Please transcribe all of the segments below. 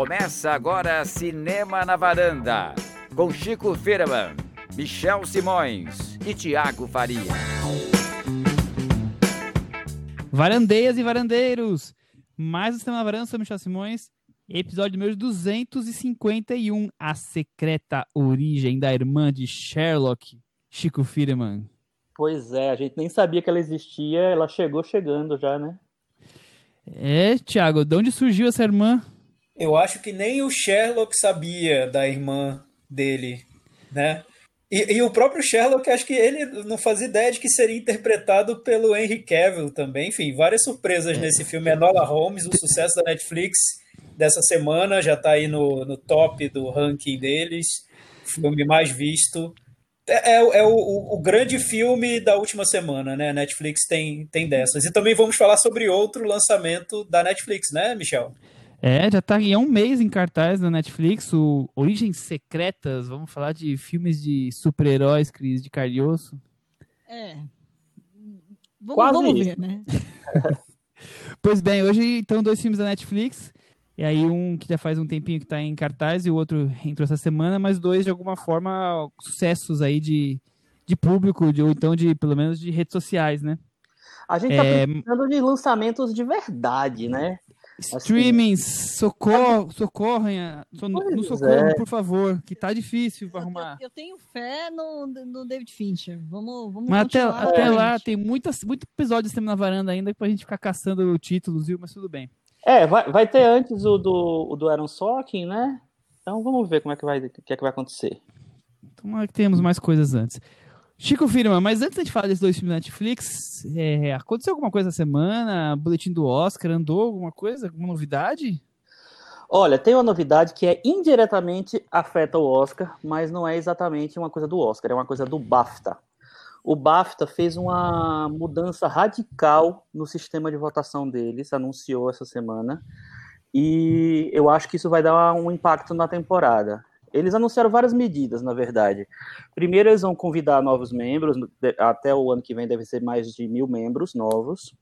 Começa agora Cinema na Varanda, com Chico Firman, Michel Simões e Tiago Faria. Varandeias e varandeiros, mais um Cinema na Varanda, sou Michel Simões, episódio número 251, A Secreta Origem da Irmã de Sherlock, Chico Firman. Pois é, a gente nem sabia que ela existia, ela chegou chegando já, né? É, Tiago, de onde surgiu essa irmã? Eu acho que nem o Sherlock sabia da irmã dele, né? E, e, o próprio Sherlock, acho que ele não fazia ideia de que seria interpretado pelo Henry Cavill também. Enfim, várias surpresas é. nesse filme. Enola Holmes, o sucesso da Netflix dessa semana, já está aí no, no top do ranking deles. Filme mais visto. É, é, é o, o, o, grande filme da última semana, né? Netflix tem, tem dessas. E também vamos falar sobre outro lançamento da Netflix, né, Michel? É, já tá há um mês em cartaz na Netflix, o Origens Secretas, vamos falar de filmes de super-heróis, Cris, de Carioso. É. Vamos, Quase vamos ver, né? pois bem, hoje então dois filmes da Netflix, e aí um que já faz um tempinho que tá em cartaz e o outro entrou essa semana, mas dois de alguma forma sucessos aí de, de público, de, ou então de pelo menos de redes sociais, né? A gente tá é... precisando de lançamentos de verdade, né? Streamings, socorro, socorrem, no socorro, é. por favor, que tá difícil para arrumar. Eu, eu, tenho fé no, no David Fincher. Vamos, vamos Mas até, até lá tem muitas, muito episódio de na varanda ainda pra gente ficar caçando títulos, viu? Mas tudo bem. É, vai, vai ter antes o do, o do Aaron Sorkin, né? Então vamos ver como é que vai, o que é que vai acontecer. Tomara que temos mais coisas antes. Chico Firma, mas antes de falar desses dois filmes da Netflix, é, aconteceu alguma coisa essa semana? Boletim do Oscar, andou alguma coisa? Alguma novidade? Olha, tem uma novidade que é indiretamente afeta o Oscar, mas não é exatamente uma coisa do Oscar, é uma coisa do BAFTA. O BAFTA fez uma mudança radical no sistema de votação deles, anunciou essa semana, e eu acho que isso vai dar um impacto na temporada. Eles anunciaram várias medidas, na verdade. Primeiro, eles vão convidar novos membros, até o ano que vem deve ser mais de mil membros novos.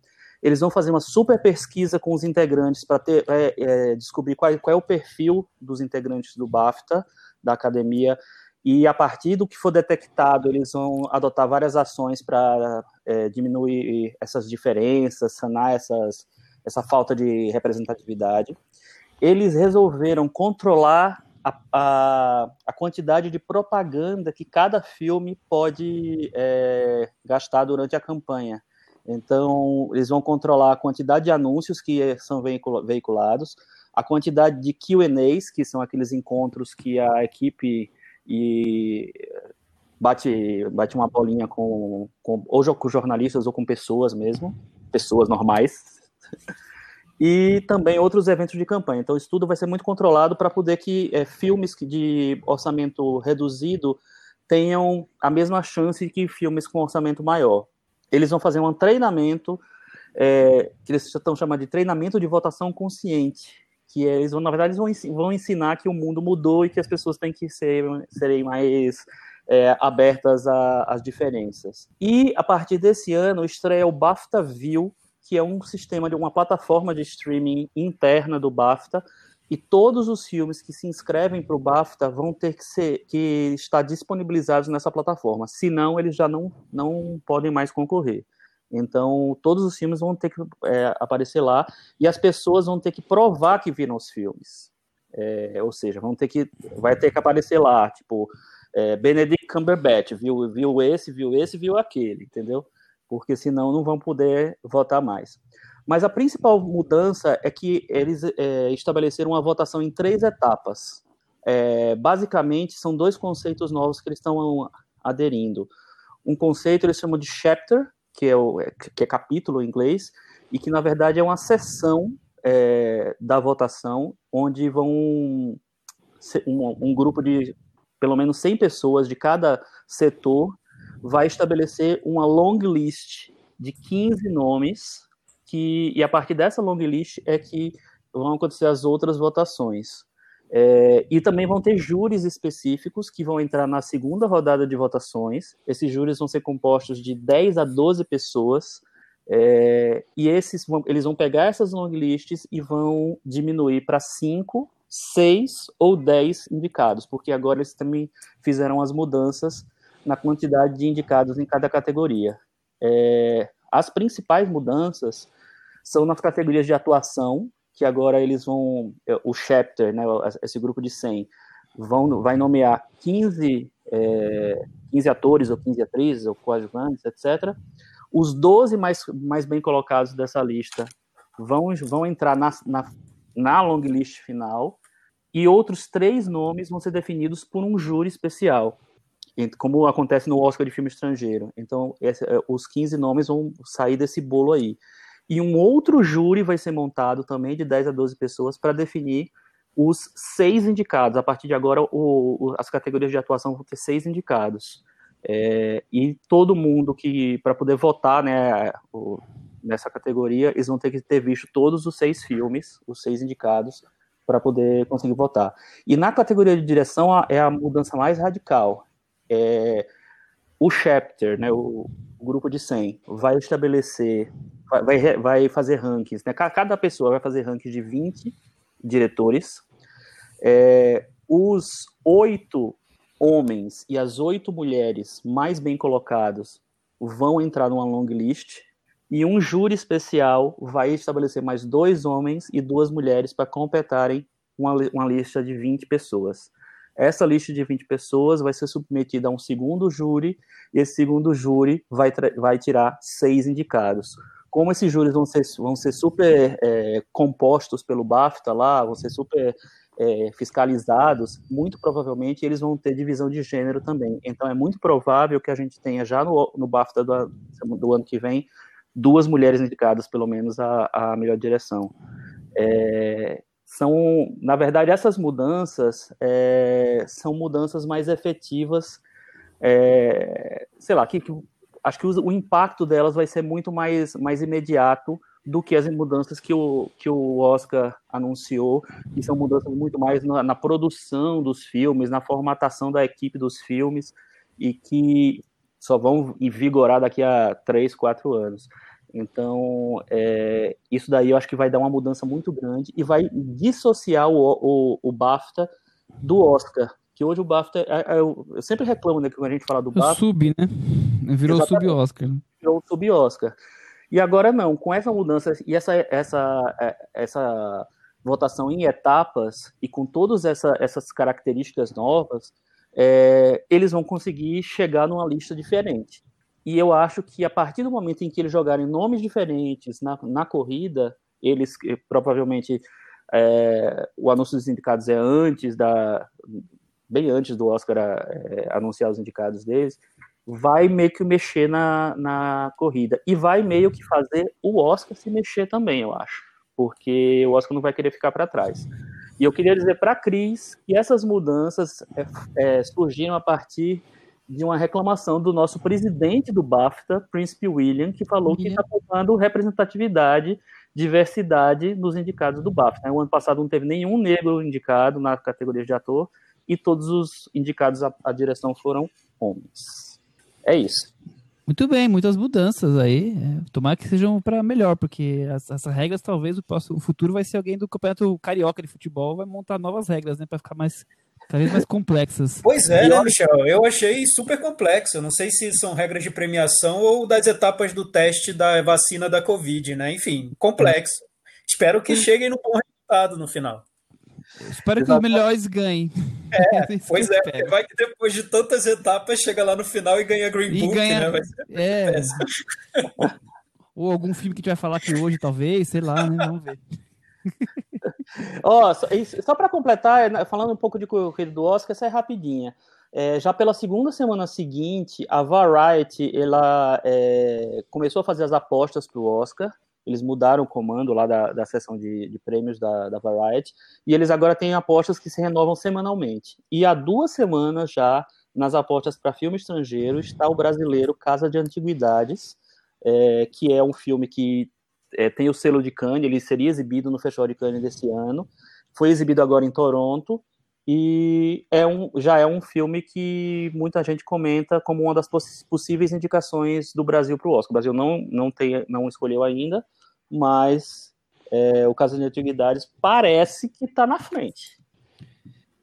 Eles vão fazer uma super pesquisa com os integrantes para é, é, descobrir qual, qual, é o perfil dos integrantes do BAFTA, da academia, e a partir do que for detectado, eles vão adotar várias ações para é, diminuir essas diferenças, sanar essas, essa falta de representatividade. Eles resolveram controlar a, a, a, quantidade de propaganda que cada filme pode é, gastar durante a campanha. Então, eles vão controlar a quantidade de anúncios que são veiculados, a quantidade de QAs, que são aqueles encontros que a equipe e bate, bate uma bolinha com, com ou com jornalistas ou com pessoas mesmo, pessoas normais. e também outros eventos de campanha. Então, isso tudo vai ser muito controlado para poder que é, filmes de orçamento reduzido tenham a mesma chance que filmes com orçamento maior. Eles vão fazer um treinamento é, que eles estão chamando de treinamento de votação consciente, que é, eles vão, na verdade, vão, vão ensinar que o mundo mudou e que as pessoas têm que ser, serem mais é, abertas às diferenças. E a partir desse ano estreia o BAFTA View, que é um sistema de uma plataforma de streaming interna do BAFTA, e todos os filmes que se inscrevem para o BAFTA vão ter que, ser, que estar disponibilizados nessa plataforma, senão eles já não, não podem mais concorrer. Então, todos os filmes vão ter que é, aparecer lá e as pessoas vão ter que provar que viram os filmes. É, ou seja, vão ter que, vai ter que aparecer lá, tipo, é, Benedict Cumberbatch viu, viu esse, viu esse, viu aquele, entendeu? Porque senão não vão poder votar mais. Mas a principal mudança é que eles é, estabeleceram uma votação em três etapas. É, basicamente, são dois conceitos novos que eles estão aderindo. Um conceito eles chamam de chapter, que é, o, que é capítulo em inglês, e que na verdade é uma seção é, da votação, onde vão um, um grupo de pelo menos 100 pessoas de cada setor vai estabelecer uma long list de 15 nomes, que, e a partir dessa long list é que vão acontecer as outras votações. É, e também vão ter júris específicos que vão entrar na segunda rodada de votações. Esses júris vão ser compostos de 10 a 12 pessoas. É, e esses vão, eles vão pegar essas long lists e vão diminuir para cinco seis ou dez indicados, porque agora eles também fizeram as mudanças na quantidade de indicados em cada categoria. É, as principais mudanças são nas categorias de atuação, que agora eles vão, é, o chapter, né, esse grupo de 100, vão, vai nomear 15, é, 15 atores ou 15 atrizes ou coadjuvantes, etc. Os 12 mais, mais bem colocados dessa lista vão, vão entrar na, na, na long list final e outros três nomes vão ser definidos por um júri especial, como acontece no Oscar de filme estrangeiro. Então, esse, é, os 15 nomes vão sair desse bolo aí. E um outro júri vai ser montado também de 10 a 12 pessoas para definir os seis indicados. A partir de agora, o, o, as categorias de atuação vão ter seis indicados. É, e todo mundo que, para poder votar né, o, nessa categoria, eles vão ter que ter visto todos os seis filmes, os seis indicados, para poder conseguir votar. E na categoria de direção é a mudança mais radical. É, o chapter, né, o, o, grupo de 100, vai estabelecer, vai, vai fazer rankings. Né, cada pessoa vai fazer rankings de 20 diretores. É, os oito homens e as oito mulheres mais bem colocados vão entrar numa long list e um júri especial vai estabelecer mais dois homens e duas mulheres para completarem uma, uma lista de 20 pessoas. Essa lista de 20 pessoas vai ser submetida a um segundo júri, e esse segundo júri vai, vai tirar seis indicados. Como esses júris vão ser, vão ser super é, compostos pelo BAFTA lá, vão ser super é, fiscalizados, muito provavelmente eles vão ter divisão de gênero também. Então é muito provável que a gente tenha já no, no BAFTA do, do ano que vem duas mulheres indicadas, pelo menos, à, melhor direção. É, são, na verdade, essas mudanças é, são mudanças mais efetivas, é, sei lá, que, que acho que o, o, impacto delas vai ser muito mais, mais imediato do que as mudanças que o, que o Oscar anunciou, que são mudanças muito mais na, na produção dos filmes, na formatação da equipe dos filmes, e que só vão vigorar daqui a três, quatro anos. Então, é, isso daí eu acho que vai dar uma mudança muito grande e vai dissociar o, o, o BAFTA do Oscar. Que hoje o BAFTA, é, é, eu, eu sempre reclamo né, quando a gente fala do BAFTA. O sub, né? Virou sub-Oscar. Virou sub-Oscar. E agora não, com essa mudança e essa, essa, é, essa votação em etapas e com todas essa, essas características novas, é, eles vão conseguir chegar numa lista diferente. E eu acho que a partir do momento em que eles jogarem nomes diferentes na, na corrida, eles eh, provavelmente é, o anúncio dos indicados é antes da bem antes do Oscar é, anunciar os indicados deles, vai meio que mexer na, na corrida e vai meio que fazer o Oscar se mexer também, eu acho, porque o Oscar não vai querer ficar para trás. E eu queria dizer para a Cris que essas mudanças é, surgiram a partir de uma reclamação do nosso presidente do BAFTA, Príncipe William, que falou que está faltando representatividade, diversidade nos indicados do BAFTA. O ano passado não teve nenhum negro indicado na categoria de ator e todos os indicados à, à direção foram homens. É isso. Muito bem, muitas mudanças aí. É, tomara que sejam para melhor, porque as, essas regras talvez o, próximo, o futuro vai ser alguém do campeonato carioca de futebol vai montar novas regras, né, para ficar mais cada vez mais complexas. Pois é, né, Michel? Eu achei super complexo. Não sei se são regras de premiação ou das etapas do teste da vacina da Covid, né? Enfim, complexo. Espero que cheguem no bom resultado no final. Espero que os melhores ganhem. É, pois é, porque vai que depois de tantas etapas chega lá no final e ganha Green e Book, ganha... né? é. Ou algum filme que a gente vai falar aqui hoje, talvez, sei lá, né? Vamos ver. Ó, só, só para completar, né, falando um pouco de corrida do Oscar, essa é rapidinha. É, já pela segunda semana seguinte, a Variety ela é, começou a fazer as apostas para o Oscar. Eles mudaram o comando lá da, da seção de, de prêmios da, da, Variety e eles agora têm apostas que se renovam semanalmente. E há duas semanas já nas apostas para filme estrangeiro está o brasileiro Casa de Antiguidades, é, que é um filme que é, tem o selo de Cannes, ele seria exibido no Festival de Cannes desse ano, foi exibido agora em Toronto, e é um, já é um filme que muita gente comenta como uma das possíveis indicações do Brasil para o Oscar. O Brasil não, não, tem, não escolheu ainda, mas é, o Casa de Antiguidades parece que está na frente.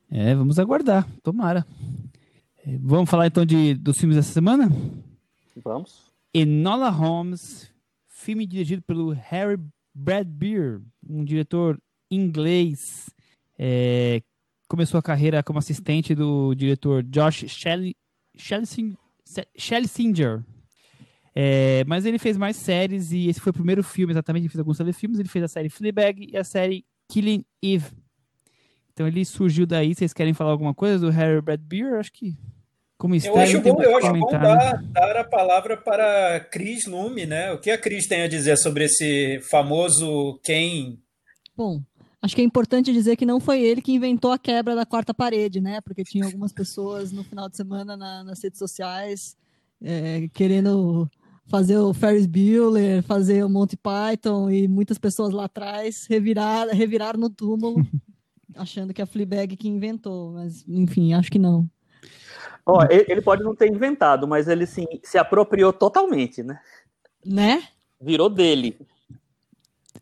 É, vamos aguardar, tomara. É, vamos falar então de, dos filmes dessa semana? Vamos. Enola Holmes, filme dirigido pelo Harry Bradbeer, um diretor inglês. É, começou a carreira como assistente do diretor Josh Schlesinger. É, mas ele fez mais séries e esse foi o primeiro filme, exatamente. Ele fez alguns telefilmes. Ele fez a série Fleabag e a série Killing Eve. Então ele surgiu daí. Vocês querem falar alguma coisa do Harry Bradbeer? Acho que como eu acho bom, eu acho bom dar, dar, a palavra para Cris Lume, né? O que a Cris tem a dizer sobre esse famoso quem? Bom, acho que é importante dizer que não foi ele que inventou a quebra da quarta parede, né? Porque tinha algumas pessoas no final de semana na, nas redes sociais é, querendo fazer o Ferris Bueller, fazer o Monty Python e muitas pessoas lá atrás revirar, revirar no túmulo achando que é a Fleabag que inventou, mas enfim, acho que não. Ó, ele pode não ter inventado, mas ele sim, se apropriou totalmente, né? Né? Virou dele.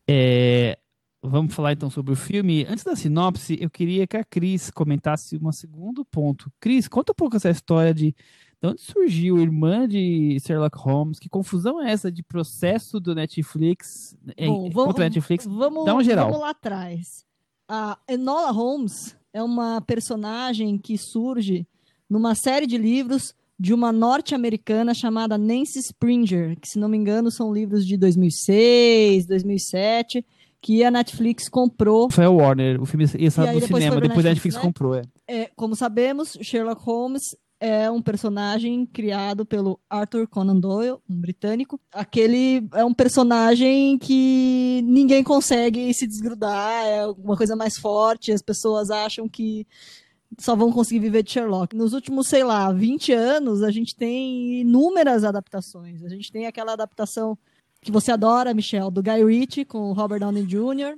É, vamos falar então sobre o filme. Antes da sinopse, eu queria que a Cris comentasse um segundo ponto. Cris, conta um pouco essa história de de onde surgiu Irmã de Sherlock Holmes? Que confusão é essa de processo do Netflix Bom, vamos, contra Netflix? Vamos, Dá uma geral. Vamos lá atrás. A Enola Holmes é uma personagem que surge numa série de livros de uma norte-americana chamada Nancy Springer, que se não me engano são livros de 2006, 2007, que a Netflix comprou. Foi a Warner, o filme ia sair no cinema, depois a Netflix né? comprou. É. É, como sabemos, Sherlock Holmes é um personagem criado pelo Arthur Conan Doyle, um britânico. Aquele é um personagem que ninguém consegue se desgrudar, é uma coisa mais forte, as pessoas acham que só vão conseguir viver de Sherlock. Nos últimos, sei lá, 20 anos, a gente tem inúmeras adaptações. A gente tem aquela adaptação que você adora, Michel, do Guy Ritchie com Robert Downey Jr.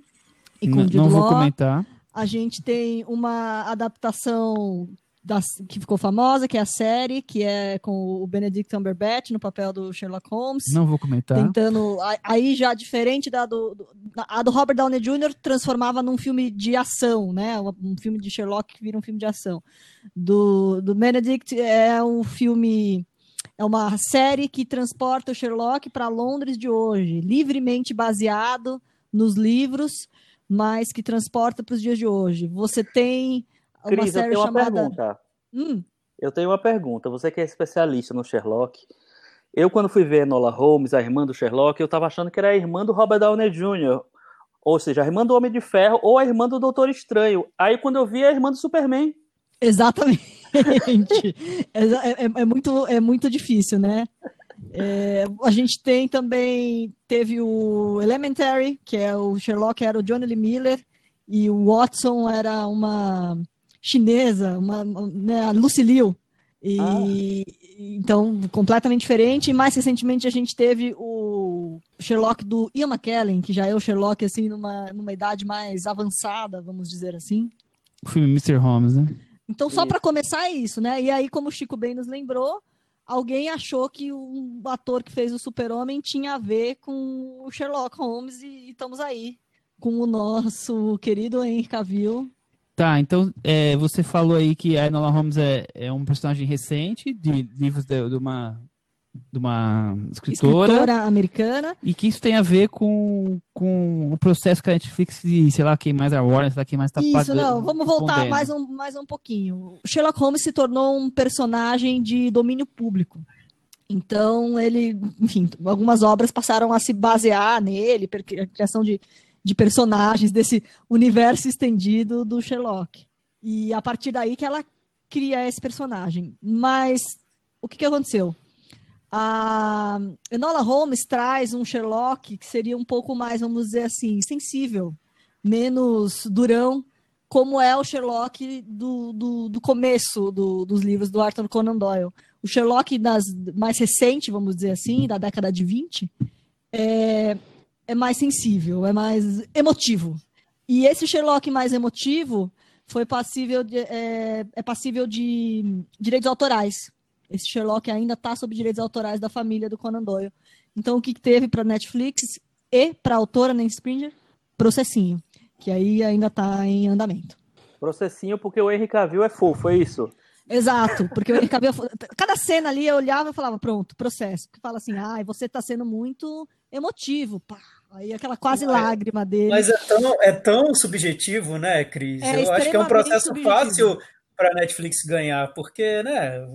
e com N Jude Não vou comentar. A gente tem uma adaptação da, que ficou famosa, que é a série, que é com o Benedict Cumberbatch no papel do Sherlock Holmes. Não vou comentar. Tentando. Aí já diferente da do, do, a do Robert Downey Jr. transformava num filme de ação, né? Um filme de Sherlock que vira um filme de ação. Do, do Benedict é um filme. É uma série que transporta o Sherlock para Londres de hoje, livremente baseado nos livros, mas que transporta para os dias de hoje. Você tem Cris, uma série eu tenho uma chamada... pergunta. Hum. Eu tenho uma pergunta. Você que é especialista no Sherlock. Eu, quando fui ver Nola Holmes, a irmã do Sherlock, eu estava achando que era a irmã do Robert Downey Jr., ou seja, a irmã do Homem de Ferro ou a irmã do Doutor Estranho. Aí, quando eu vi, é a irmã do Superman. Exatamente. é, é, é, muito, é muito difícil, né? É, a gente tem também, teve o Elementary, que é o Sherlock, era o Johnny Lee Miller, e o Watson era uma chinesa, uma, né, a Lucy Liu. E, ah. Então, completamente diferente. E mais recentemente a gente teve o Sherlock do Ian McKellen, que já é o Sherlock, assim, numa, numa idade mais avançada, vamos dizer assim. O filme Mr. Holmes, né? Então, só para começar é isso, né? E aí, como o Chico bem nos lembrou, alguém achou que o ator que fez o Super-Homem tinha a ver com o Sherlock Holmes e estamos aí com o nosso querido Henry Cavill Tá, então é, você falou aí que a Enola Holmes é, é um personagem recente de livros de, de, uma de uma escritora, escritora americana e que isso tem a ver com, com o processo que a Netflix e sei lá quem mais a Warner, sei lá quem mais tá Isso, não, vamos voltar mais um, mais um pouquinho. O Sherlock Holmes se tornou um personagem de domínio público. Então, ele, enfim, algumas obras passaram a se basear nele, a criação de de personagens desse universo estendido do Sherlock. E a partir daí que ela cria esse personagem. Mas o que, que aconteceu? A Enola Holmes traz um Sherlock que seria um pouco mais, vamos dizer assim, sensível, menos durão, como é o Sherlock do, do, do começo do, dos livros do Arthur Conan Doyle. O Sherlock das, mais recente, vamos dizer assim, da década de 20, é, é mais sensível, é mais emotivo. E esse Sherlock mais emotivo foi passível de, é, é passível de direitos autorais. Esse Sherlock ainda está sob direitos autorais da família do Conan Doyle. Então, o que teve para Netflix e para a autora Nancy Springer? processinho, que aí ainda está em andamento. Processinho porque o Henry Cavill é fofo, é isso? Exato, porque o Henry Cavill, cada cena ali eu olhava e falava, pronto, processo. Que fala assim, ah, você está sendo muito emotivo, pá. Aí aquela quase é, lágrima dele. Mas é tão, é tão subjetivo, né, Cris? É eu acho que é um processo subjetivo. fácil para Netflix ganhar, porque, né,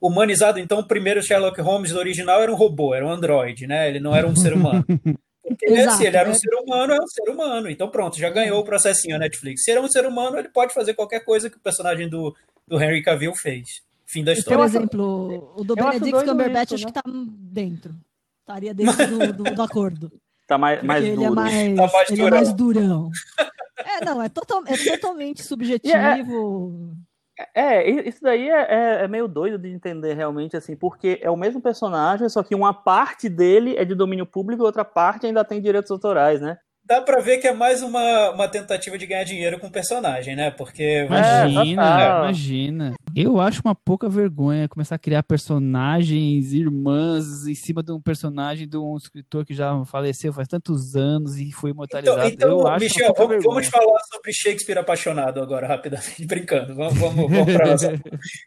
humanizado, então, o primeiro Sherlock Holmes original era um robô, era um androide, né? Ele não era um ser humano. Porque Exato, se ele era um é. ser humano, é um ser humano. Então pronto, já ganhou o processinho a Netflix. Se ele é um ser humano, ele pode fazer qualquer coisa que o personagem do, do Henry Cavill fez. Fim da história. Por exemplo, o do Benedict Cumberbatch acho né? que tá dentro. Estaria dentro do, do, do acordo. Tá mais, mais ele é duro. É mais, tá mais ele é mais durão. É, não, é, total, é totalmente subjetivo. É, isso daí é, é, é, meio doido de entender realmente, assim, porque é o mesmo personagem, só que uma parte dele é de domínio público e outra parte ainda tem direitos autorais, né? dá pra ver que é mais uma, uma tentativa de ganhar dinheiro com o personagem, né? Porque. Imagina, é, imagina. Eu acho uma pouca vergonha começar a criar personagens, irmãs, em cima de um personagem de um escritor que já faleceu faz tantos anos e foi imortalizado. Então, então eu acho Michel, vamos, vamos, falar sobre Shakespeare apaixonado agora, rapidamente, brincando. Vamos, vamos, vamos.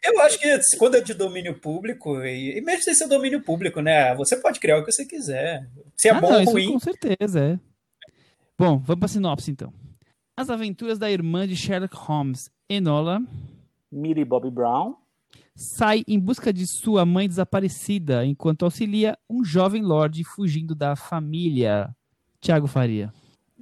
Eu acho que quando é de domínio público, e, e mesmo sem ser domínio público, né? Você pode criar o que você quiser. Se é ah, bom ou ruim. Com certeza, é. Bom, vamos para a sinopse então. As aventuras da irmã de Sherlock Holmes, Enola, Millie Bobby Brown, sai em busca de sua mãe desaparecida enquanto auxilia um jovem lord fugindo da família. Tiago Faria.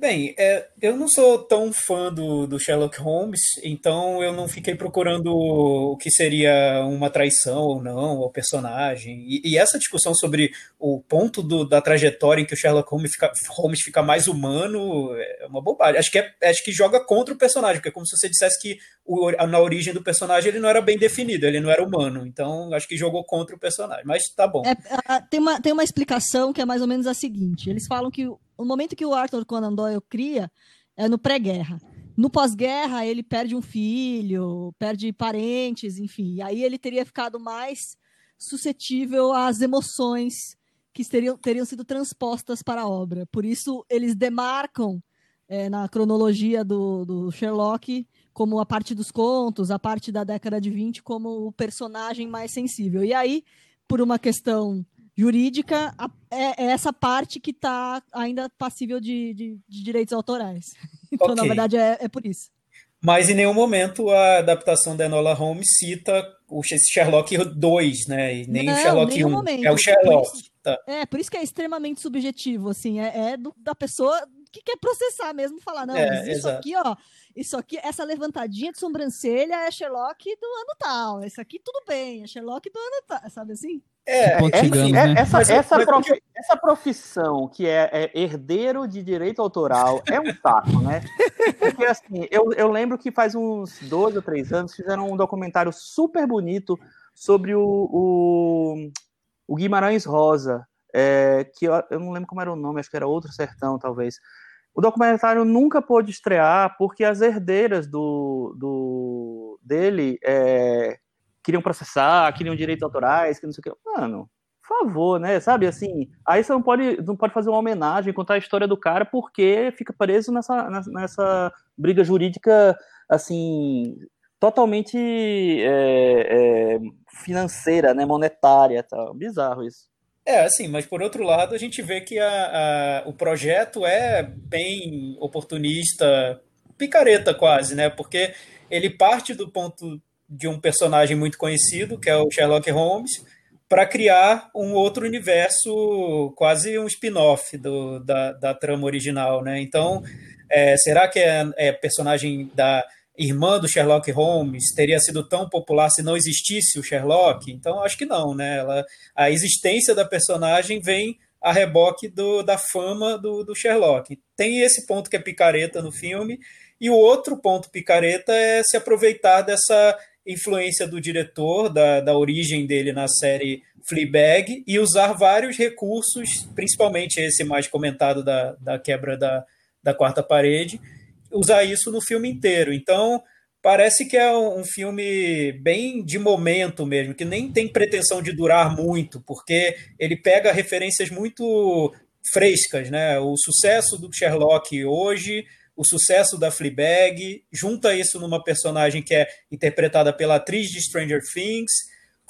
Bem, é, eu não sou tão fã do, do, Sherlock Holmes, então eu não fiquei procurando o que seria uma traição ou não ao personagem. E, e essa discussão sobre o ponto do, da trajetória em que o Sherlock Holmes fica, Holmes fica, mais humano é uma bobagem. Acho que, é, acho que joga contra o personagem, porque é como se você dissesse que o, na origem do personagem ele não era bem definido, ele não era humano. Então acho que jogou contra o personagem. Mas tá bom. É, tem, uma, tem uma explicação que é mais ou menos a seguinte: eles falam que o momento que o Arthur Conan Doyle cria é no pré-guerra. No pós-guerra, ele perde um filho, perde parentes, enfim. Aí ele teria ficado mais suscetível às emoções que teriam, teriam sido transpostas para a obra. Por isso, eles demarcam é, na cronologia do, do, Sherlock como a parte dos contos, a parte da década de 20 como o personagem mais sensível. E aí, por uma questão jurídica é, é essa parte que está ainda passível de, de, de, direitos autorais. Então, okay. na verdade, é, é por isso. Mas em nenhum momento a adaptação da Enola Holmes cita o Sherlock 2, né? E nem Não, o Sherlock 1. Momento. É o Sherlock. Por isso, tá. É, por isso que é extremamente subjetivo, assim. É, é do, da pessoa que quer processar mesmo, falar, não, é, isso exato. aqui, ó, isso aqui, essa levantadinha de sobrancelha é Sherlock do ano tal. Isso aqui tudo bem, é Sherlock do ano tal, sabe assim? É, é, assim, né? essa, mas, essa, mas, profi essa, profissão que é, é, herdeiro de direito autoral é um saco, né? Porque assim, eu, eu lembro que faz uns dois ou três anos fizeram um documentário super bonito sobre o, o, o Guimarães Rosa, é, que eu, eu, não lembro como era o nome, acho que era Outro Sertão, talvez. O documentário nunca pôde estrear porque as herdeiras do, do dele é, queriam processar, queriam direitos autorais, que não sei o que. Mano, por favor, né? Sabe assim, aí você não pode, não pode fazer uma homenagem, contar a história do cara porque fica preso nessa, nessa briga jurídica, assim, totalmente é, é, financeira, né? Monetária, tá? Bizarro isso. É, assim, mas por outro lado, a gente vê que a, a, o projeto é bem oportunista, picareta quase, né? Porque ele parte do ponto de um personagem muito conhecido, que é o Sherlock Holmes, para criar um outro universo, quase um spin-off da, da trama original, né? Então, é, será que é, é personagem da irmã do Sherlock Holmes teria sido tão popular se não existisse o Sherlock? Então, acho que não, né? Ela, a existência da personagem vem a reboque do, da fama do, do, Sherlock. Tem esse ponto que é picareta no filme, e o outro ponto picareta é se aproveitar dessa influência do diretor, da, da origem dele na série Fleabag, e usar vários recursos, principalmente esse mais comentado da, da quebra da, da quarta parede, usar isso no filme inteiro. Então, parece que é um filme bem de momento mesmo, que nem tem pretensão de durar muito, porque ele pega referências muito frescas, né? O sucesso do Sherlock hoje, o sucesso da Fleabag, junta isso numa personagem que é interpretada pela atriz de Stranger Things,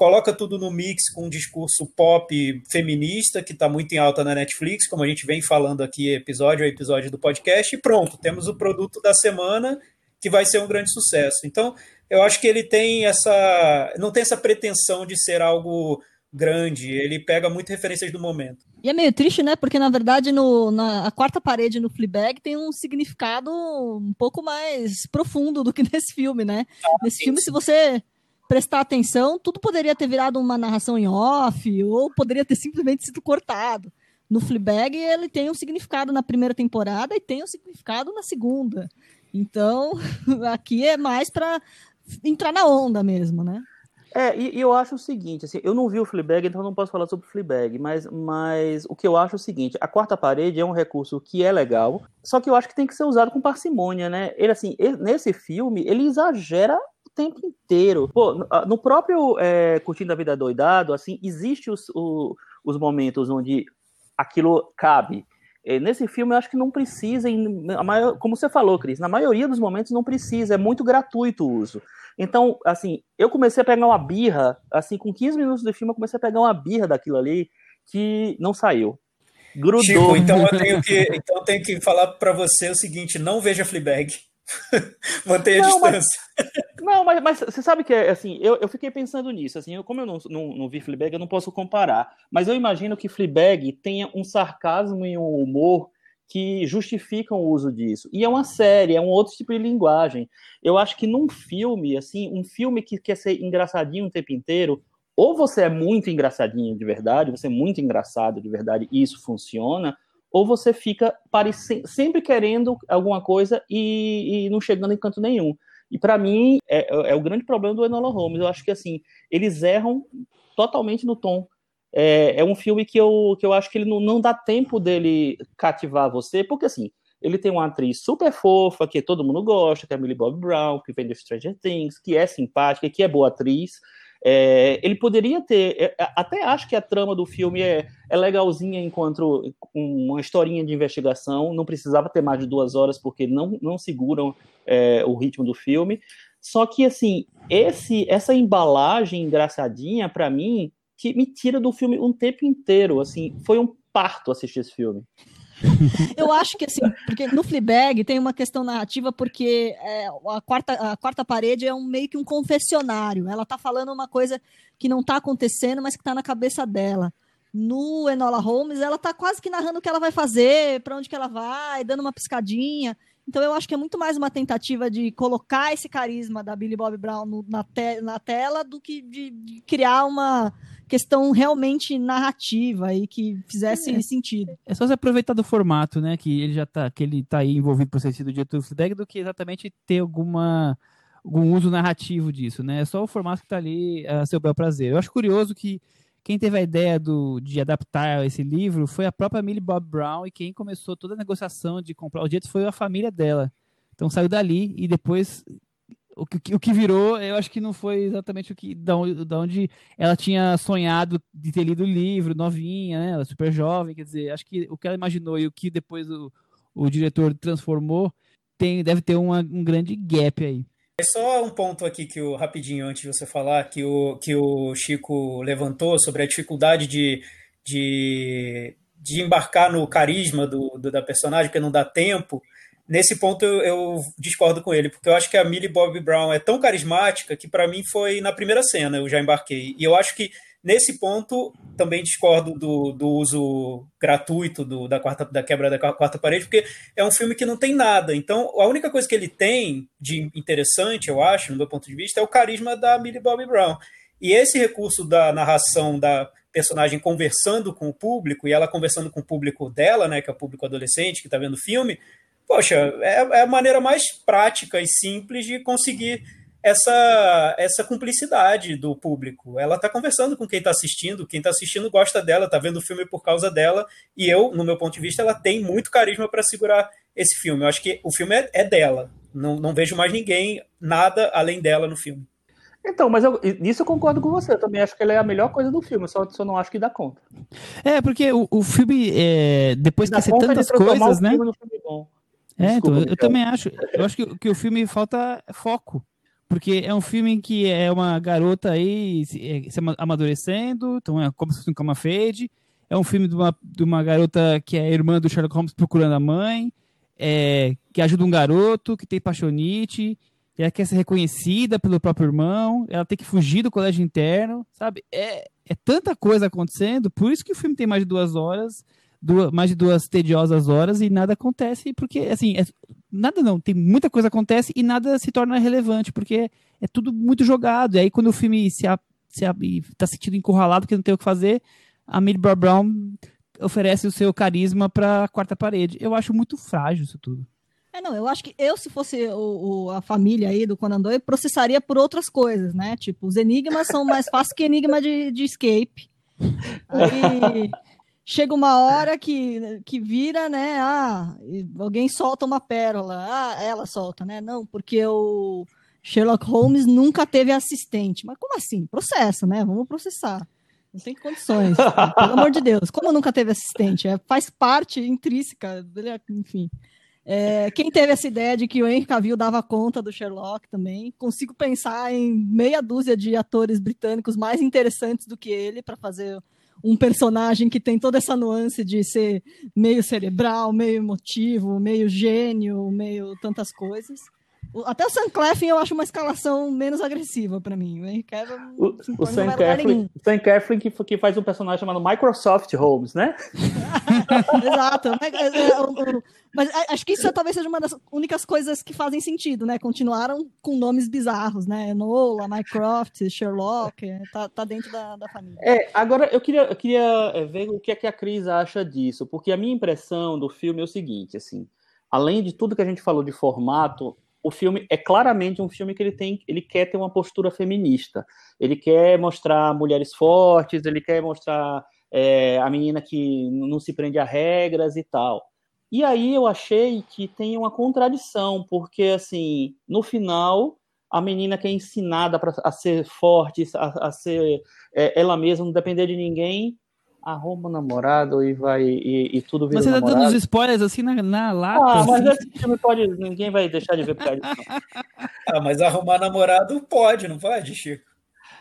coloca tudo no mix com um discurso pop feminista que está muito em alta na Netflix, como a gente vem falando aqui episódio a episódio do podcast, e pronto, temos o produto da semana que vai ser um grande sucesso. Então, eu acho que ele tem essa. não tem essa pretensão de ser algo grande, ele pega muitas referências do momento. E é meio triste, né? Porque, na verdade, no, na a quarta parede no Fleabag tem um significado um pouco mais profundo do que nesse filme, né? Ah, nesse filme, se você prestar atenção, tudo poderia ter virado uma narração em off, ou poderia ter simplesmente sido cortado. No Fleabag, ele tem um significado na primeira temporada e tem um significado na segunda. Então, aqui é mais para entrar na onda mesmo, né? É, e, e, eu acho o seguinte, assim, eu não vi o Fleabag, então não posso falar sobre o Fleabag, mas, mas o que eu acho é o seguinte, a quarta parede é um recurso que é legal, só que eu acho que tem que ser usado com parcimônia, né? Ele, assim, ele, nesse filme, ele exagera tempo inteiro. Pô, no, próprio é, Curtindo a Vida Doidado, assim, existe os, os momentos onde aquilo cabe. É, nesse filme, eu acho que não precisa, em, maior, como você falou, Cris, na maioria dos momentos não precisa, é muito gratuito o uso. Então, assim, eu comecei a pegar uma birra, assim, com 15 minutos do filme, eu comecei a pegar uma birra daquilo ali que não saiu. Grudou. Chico, então eu tenho que, então eu tenho que falar para você o seguinte: não veja Fleabag. Mantenha a não, distância. Mas, não, mas, mas, você sabe que, assim, eu, eu fiquei pensando nisso. Assim, eu, como eu não, não, não vi Fleabag, eu não posso comparar. Mas eu imagino que Fleabag tenha um sarcasmo e um humor que justificam o uso disso. E é uma série, é um outro tipo de linguagem. Eu acho que num filme, assim, um filme que quer ser engraçadinho o tempo inteiro, ou você é muito engraçadinho de verdade, você é muito engraçado de verdade e isso funciona, ou você fica sempre querendo alguma coisa e, e não chegando em canto nenhum. E para mim é, é, o grande problema do Enola Holmes. Eu acho que assim eles erram totalmente no tom é, é um filme que eu, que eu acho que ele não, não dá tempo dele cativar você, porque assim, ele tem uma atriz super fofa, que todo mundo gosta, que é a Millie Bob Brown, que vem do Stranger Things, que é simpática, que é boa atriz. É, ele poderia ter. É, até acho que a trama do filme é, é legalzinha enquanto uma historinha de investigação. Não precisava ter mais de duas horas, porque não, não seguram é, o ritmo do filme. Só que, assim, esse, essa embalagem engraçadinha, para mim, que me tira do filme um tempo inteiro. Assim, foi um parto assistir esse filme. Eu acho que assim, porque no Fleabag tem uma questão narrativa, porque é, a, quarta, a quarta parede é um meio que um confessionário. Ela tá falando uma coisa que não tá acontecendo, mas que tá na cabeça dela. No Enola Holmes, ela tá quase que narrando o que ela vai fazer, para onde que ela vai, dando uma piscadinha. Então eu acho que é muito mais uma tentativa de colocar esse carisma da Billy Bob Brown no, na, te, na, tela do que de, de criar uma questão realmente narrativa e que fizesse é, sentido. É só se aproveitar do formato, né? Que ele já tá, que ele tá aí envolvido por ser sido diretor do que exatamente ter alguma algum uso narrativo disso, né? É só o formato que tá ali a seu bel prazer. Eu acho curioso que quem teve a ideia do, de adaptar esse livro foi a própria Millie Bob Brown e quem começou toda a negociação de comprar os direitos foi a família dela. Então saiu dali e depois o que, o que virou, eu acho que não foi exatamente o que da onde, ela tinha sonhado de ter lido o livro, novinha, né? Ela é super jovem, quer dizer, acho que o que ela imaginou e o que depois o, o diretor transformou tem, deve ter uma, um grande gap aí. É só um ponto aqui que o rapidinho antes de você falar que o que o Chico levantou sobre a dificuldade de, de, de embarcar no carisma do, do da personagem, porque não dá tempo nesse ponto eu, eu, discordo com ele, porque eu acho que a Millie Bob Brown é tão carismática que para mim foi na primeira cena, eu já embarquei. E eu acho que nesse ponto também discordo do, do uso gratuito do, da, quarta, da quebra da quarta parede, porque é um filme que não tem nada. Então, a única coisa que ele tem de interessante, eu acho, no meu ponto de vista, é o carisma da Millie Bobby Brown. E esse recurso da narração da personagem conversando com o público, e ela conversando com o público dela, né, que é o público adolescente que está vendo o filme, poxa, é, é a maneira mais prática e simples de conseguir essa, essa cumplicidade do público. Ela está conversando com quem está assistindo, quem está assistindo gosta dela, está vendo o filme por causa dela, e eu, no meu ponto de vista, ela tem muito carisma para segurar esse filme. Eu acho que o filme é, é dela. Não, não vejo mais ninguém, nada além dela no filme. Então, mas eu, nisso eu concordo com você. Eu também acho que ele é a melhor coisa do filme, só, só não acho que dá conta. É, porque o, o filme, é, depois que ser tantas coisas, né? É, então, eu, eu também acho. Eu acho que, que o filme falta foco. Porque é um filme que é uma garota aí se, é, se amadurecendo, então é como se fosse um cama fade. É um filme de uma, de uma garota que é irmã do Sherlock Holmes procurando a mãe, é, que ajuda um garoto, que tem paixonite, ela quer ser reconhecida pelo próprio irmão, ela tem que fugir do colégio interno, sabe? É, é tanta coisa acontecendo, por isso que o filme tem mais de duas horas, duas, mais de duas tediosas horas e nada acontece, porque, assim, é, nada não, tem muita coisa acontece e nada se torna relevante, porque é tudo muito jogado. E aí, quando o filme se, a, se a, tá sentindo encurralado, que não tem o que fazer, a Millie Brown oferece o seu carisma para a quarta parede. Eu acho muito frágil isso tudo. É, não, eu acho que eu, se fosse o, o, a família aí do Conan Doyle, processaria por outras coisas, né? Tipo, os enigmas são mais fáceis que enigma de, de escape. Aí chega uma hora que, que vira, né? Ah, alguém solta uma pérola. Ah, ela solta, né? Não, porque o Sherlock Holmes nunca teve assistente. Mas como assim? Processo, né? Vamos processar. Não tem condições. pelo amor de Deus. Como nunca teve assistente? É, faz parte intrínseca, é, enfim. É, quem teve essa ideia de que o Henry Cavill dava conta do Sherlock também? Consigo pensar em meia dúzia de atores britânicos mais interessantes do que ele para fazer um personagem que tem toda essa nuance de ser meio cerebral, meio emotivo, meio gênio, meio tantas coisas. Até o Sam Cleffin eu acho uma escalação menos agressiva para mim. O, o, o Sam Cleffin, Sam Cleffin que, que faz um personagem chamado Microsoft Holmes, né? Exato. Mas, é, é, acho que isso talvez seja uma das únicas coisas que fazem sentido, né? Continuaram com nomes bizarros, né? Nola, Mycroft, Sherlock, é, tá, tá dentro da, da família. É, agora eu queria, eu queria ver o que é que a Cris acha disso, porque a minha impressão do filme é o seguinte, assim, além de tudo que a gente falou de formato, o filme é claramente um filme que ele tem, ele quer ter uma postura feminista. Ele quer mostrar mulheres fortes, ele quer mostrar é, a menina que não se prende a regras e tal. E aí eu achei que tem uma contradição, porque assim, no final a menina que é ensinada pra, a ser forte, a, a ser é, ela mesma, não depender de ninguém, arruma um namorado e vai e, e tudo vira Mas você tá dando uns spoilers assim na, na lata. Ah, mas assim. esse filme pode. Ninguém vai deixar de ver por causa disso. ah, mas arrumar namorado pode, não pode, Chico?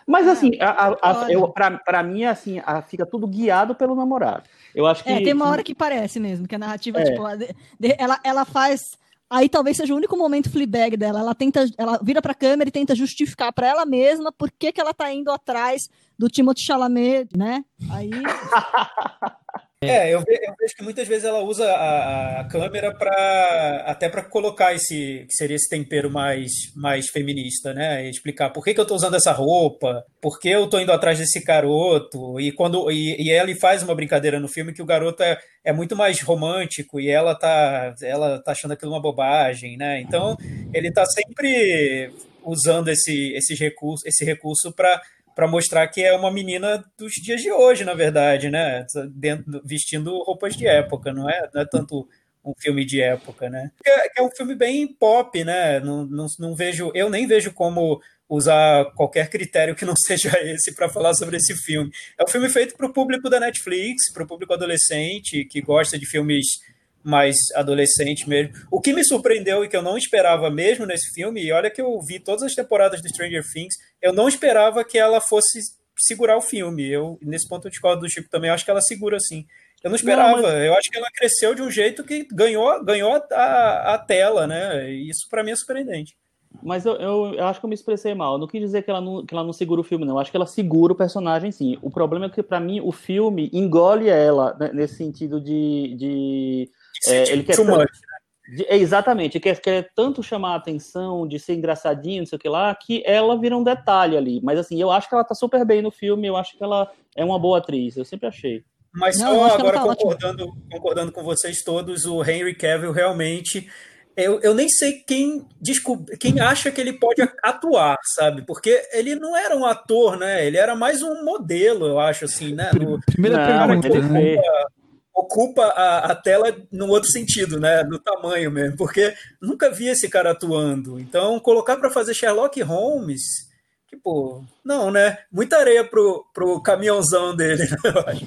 Mas assim, a, a, a, eu, pra, pra mim, assim, a, fica tudo guiado pelo namorado. Eu acho que. É, tem uma hora que parece mesmo, que a narrativa, é. tipo, ela, ela faz Aí talvez seja o único momento Fleabag dela. Ela tenta, ela vira para a câmera e tenta justificar para ela mesma por que, que ela tá indo atrás do Timothée Chalamet, né? Aí É, eu, eu, vejo que muitas vezes ela usa a, a câmera para até para colocar esse que seria esse tempero mais mais feminista, né? E explicar por que, que eu estou usando essa roupa, por que eu estou indo atrás desse garoto e quando e, e ela faz uma brincadeira no filme que o garoto é, é muito mais romântico e ela tá ela tá achando aquilo uma bobagem, né? Então ele tá sempre usando esse esse recurso esse recurso para para mostrar que é uma menina dos dias de hoje, na verdade, né? Dentro, vestindo roupas de época, não é, não é tanto um filme de época, né? É, é um filme bem pop, né? Não, não, não vejo, eu nem vejo como usar qualquer critério que não seja esse para falar sobre esse filme. É um filme feito para o público da Netflix, para o público adolescente que gosta de filmes mais adolescente mesmo. O que me surpreendeu e que eu não esperava mesmo nesse filme, e olha que eu vi todas as temporadas de Stranger Things, eu não esperava que ela fosse segurar o filme. Eu, nesse ponto, eu discordo do Chico também, eu acho que ela segura assim. Eu não esperava, não, mas... eu acho que ela cresceu de um jeito que ganhou, ganhou a, a tela, né? Isso para mim é surpreendente. Mas eu, eu, eu, acho que eu me expressei mal. Eu não quis dizer que ela não, que ela não segura o filme, não. Eu acho que ela segura o personagem, sim. O problema é que, para mim, o filme engole ela, né, nesse sentido de, de é, ele quer tanto, né? de, exatamente, ele quer, quer tanto chamar a atenção, de ser engraçadinho, não sei o que lá, que ela vira um detalhe ali. Mas assim, eu acho que ela tá super bem no filme, eu acho que ela é uma boa atriz, eu sempre achei. Mas não, só agora tá concordando, concordando com vocês todos, o Henry Cavill realmente eu, eu nem sei quem descobre, quem acha que ele pode atuar, sabe? Porque ele não era um ator, né? Ele era mais um modelo, eu acho, assim, né? No, Primeira pergunta, né? Ocupa a, a, tela no outro sentido, né? No tamanho mesmo, porque nunca vi esse cara atuando. Então, colocar para fazer Sherlock Holmes, Tipo, não, né? Muita areia pro, pro caminhãozão dele, né, eu acho.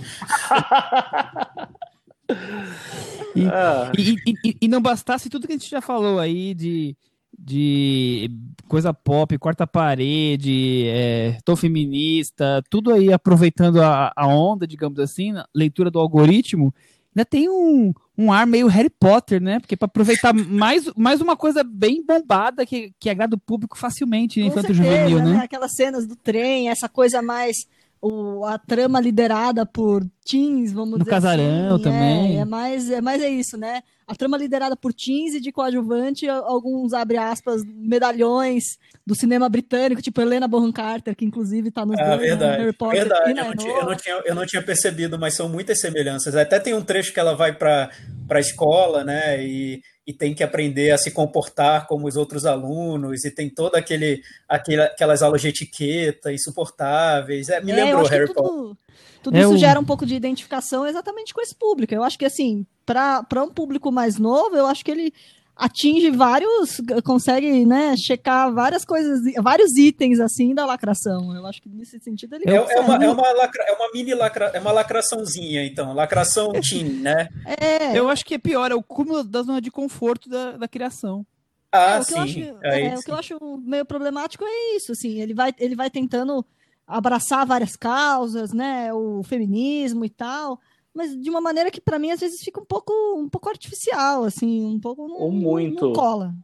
e, ah. e, e, e, não bastasse tudo que a gente já falou aí de, de coisa pop, quarta parede, é, tô feminista, tudo aí aproveitando a, a onda, digamos assim, leitura do algoritmo, ainda tem um, um ar meio Harry Potter, né? Porque para aproveitar mais, mais uma coisa bem bombada que, que agrada o público facilmente, infanto juvenil, né? né? Aquelas cenas do trem, essa coisa mais o, a trama liderada por teens, vamos no dizer casarão assim. também. É, é, mais, é mais é isso, né? A trama liderada por teens e de coadjuvante, alguns, abre aspas, medalhões do cinema britânico, tipo Helena Bonham Carter, que inclusive está nos ah, dois, né? verdade, Harry Potter verdade. Eu não, tinha, eu, não tinha, eu não tinha percebido, mas são muitas semelhanças. Até tem um trecho que ela vai para a escola, né? E e tem que aprender a se comportar como os outros alunos, e tem toda aquele, aquele aquelas aulas de etiqueta insuportáveis. É, me é, lembrou Harry tudo, Potter. Tudo é isso um... gera um pouco de identificação exatamente com esse público. Eu acho que, assim, para um público mais novo, eu acho que ele atinge vários, consegue, né, checar várias coisas, vários itens assim da lacração. Eu acho que nesse sentido ele é, é uma, é uma, lacra, é uma mini lacra, é uma lacraçãozinha, então, lacração teen, né? É. Eu acho que é pior, é o cúmulo da zona de conforto da, da criação. Ah, é, o sim. Acho, é, é o que eu acho meio problemático é isso, assim, ele vai, ele vai tentando abraçar várias causas, né, o feminismo e tal, mas de uma maneira que para mim às vezes fica um pouco um pouco artificial, assim, um pouco não, Ou muito. não cola.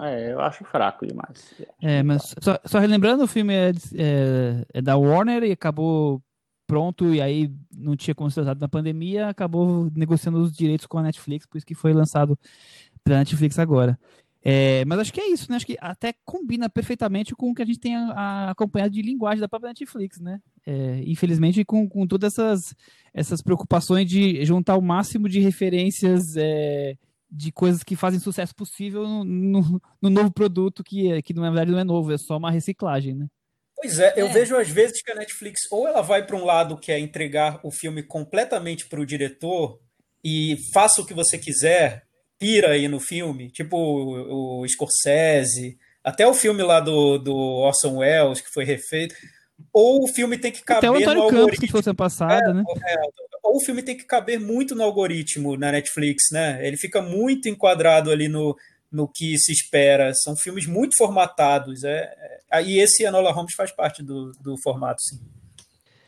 É, eu acho fraco demais. É, mas só, só relembrando, o filme é, é, é, da Warner e acabou pronto, e aí não tinha como ser usado na pandemia, acabou negociando os direitos com a Netflix, por isso que foi lançado pela Netflix agora. É, mas acho que é isso, né? Acho que até combina perfeitamente com o que a gente tem a, a acompanhado de linguagem da própria Netflix, né? É, infelizmente, com, com todas essas, essas preocupações de juntar o máximo de referências é, de coisas que fazem sucesso possível no, no, no, novo produto, que, que na verdade não é novo, é só uma reciclagem, né? Pois é, eu é. vejo às vezes que a Netflix ou ela vai para um lado que é entregar o filme completamente para o diretor e faça o que você quiser, pira aí no filme, tipo o, o Scorsese, até o filme lá do, do Orson Welles, que foi refeito, ou o filme tem que caber até o no algoritmo. que foi passada, é, né? É, ou o filme tem que caber muito no algoritmo na Netflix, né? Ele fica muito enquadrado ali no, no que se espera. São filmes muito formatados. É, é, e esse Enola Holmes faz parte do, do formato, sim.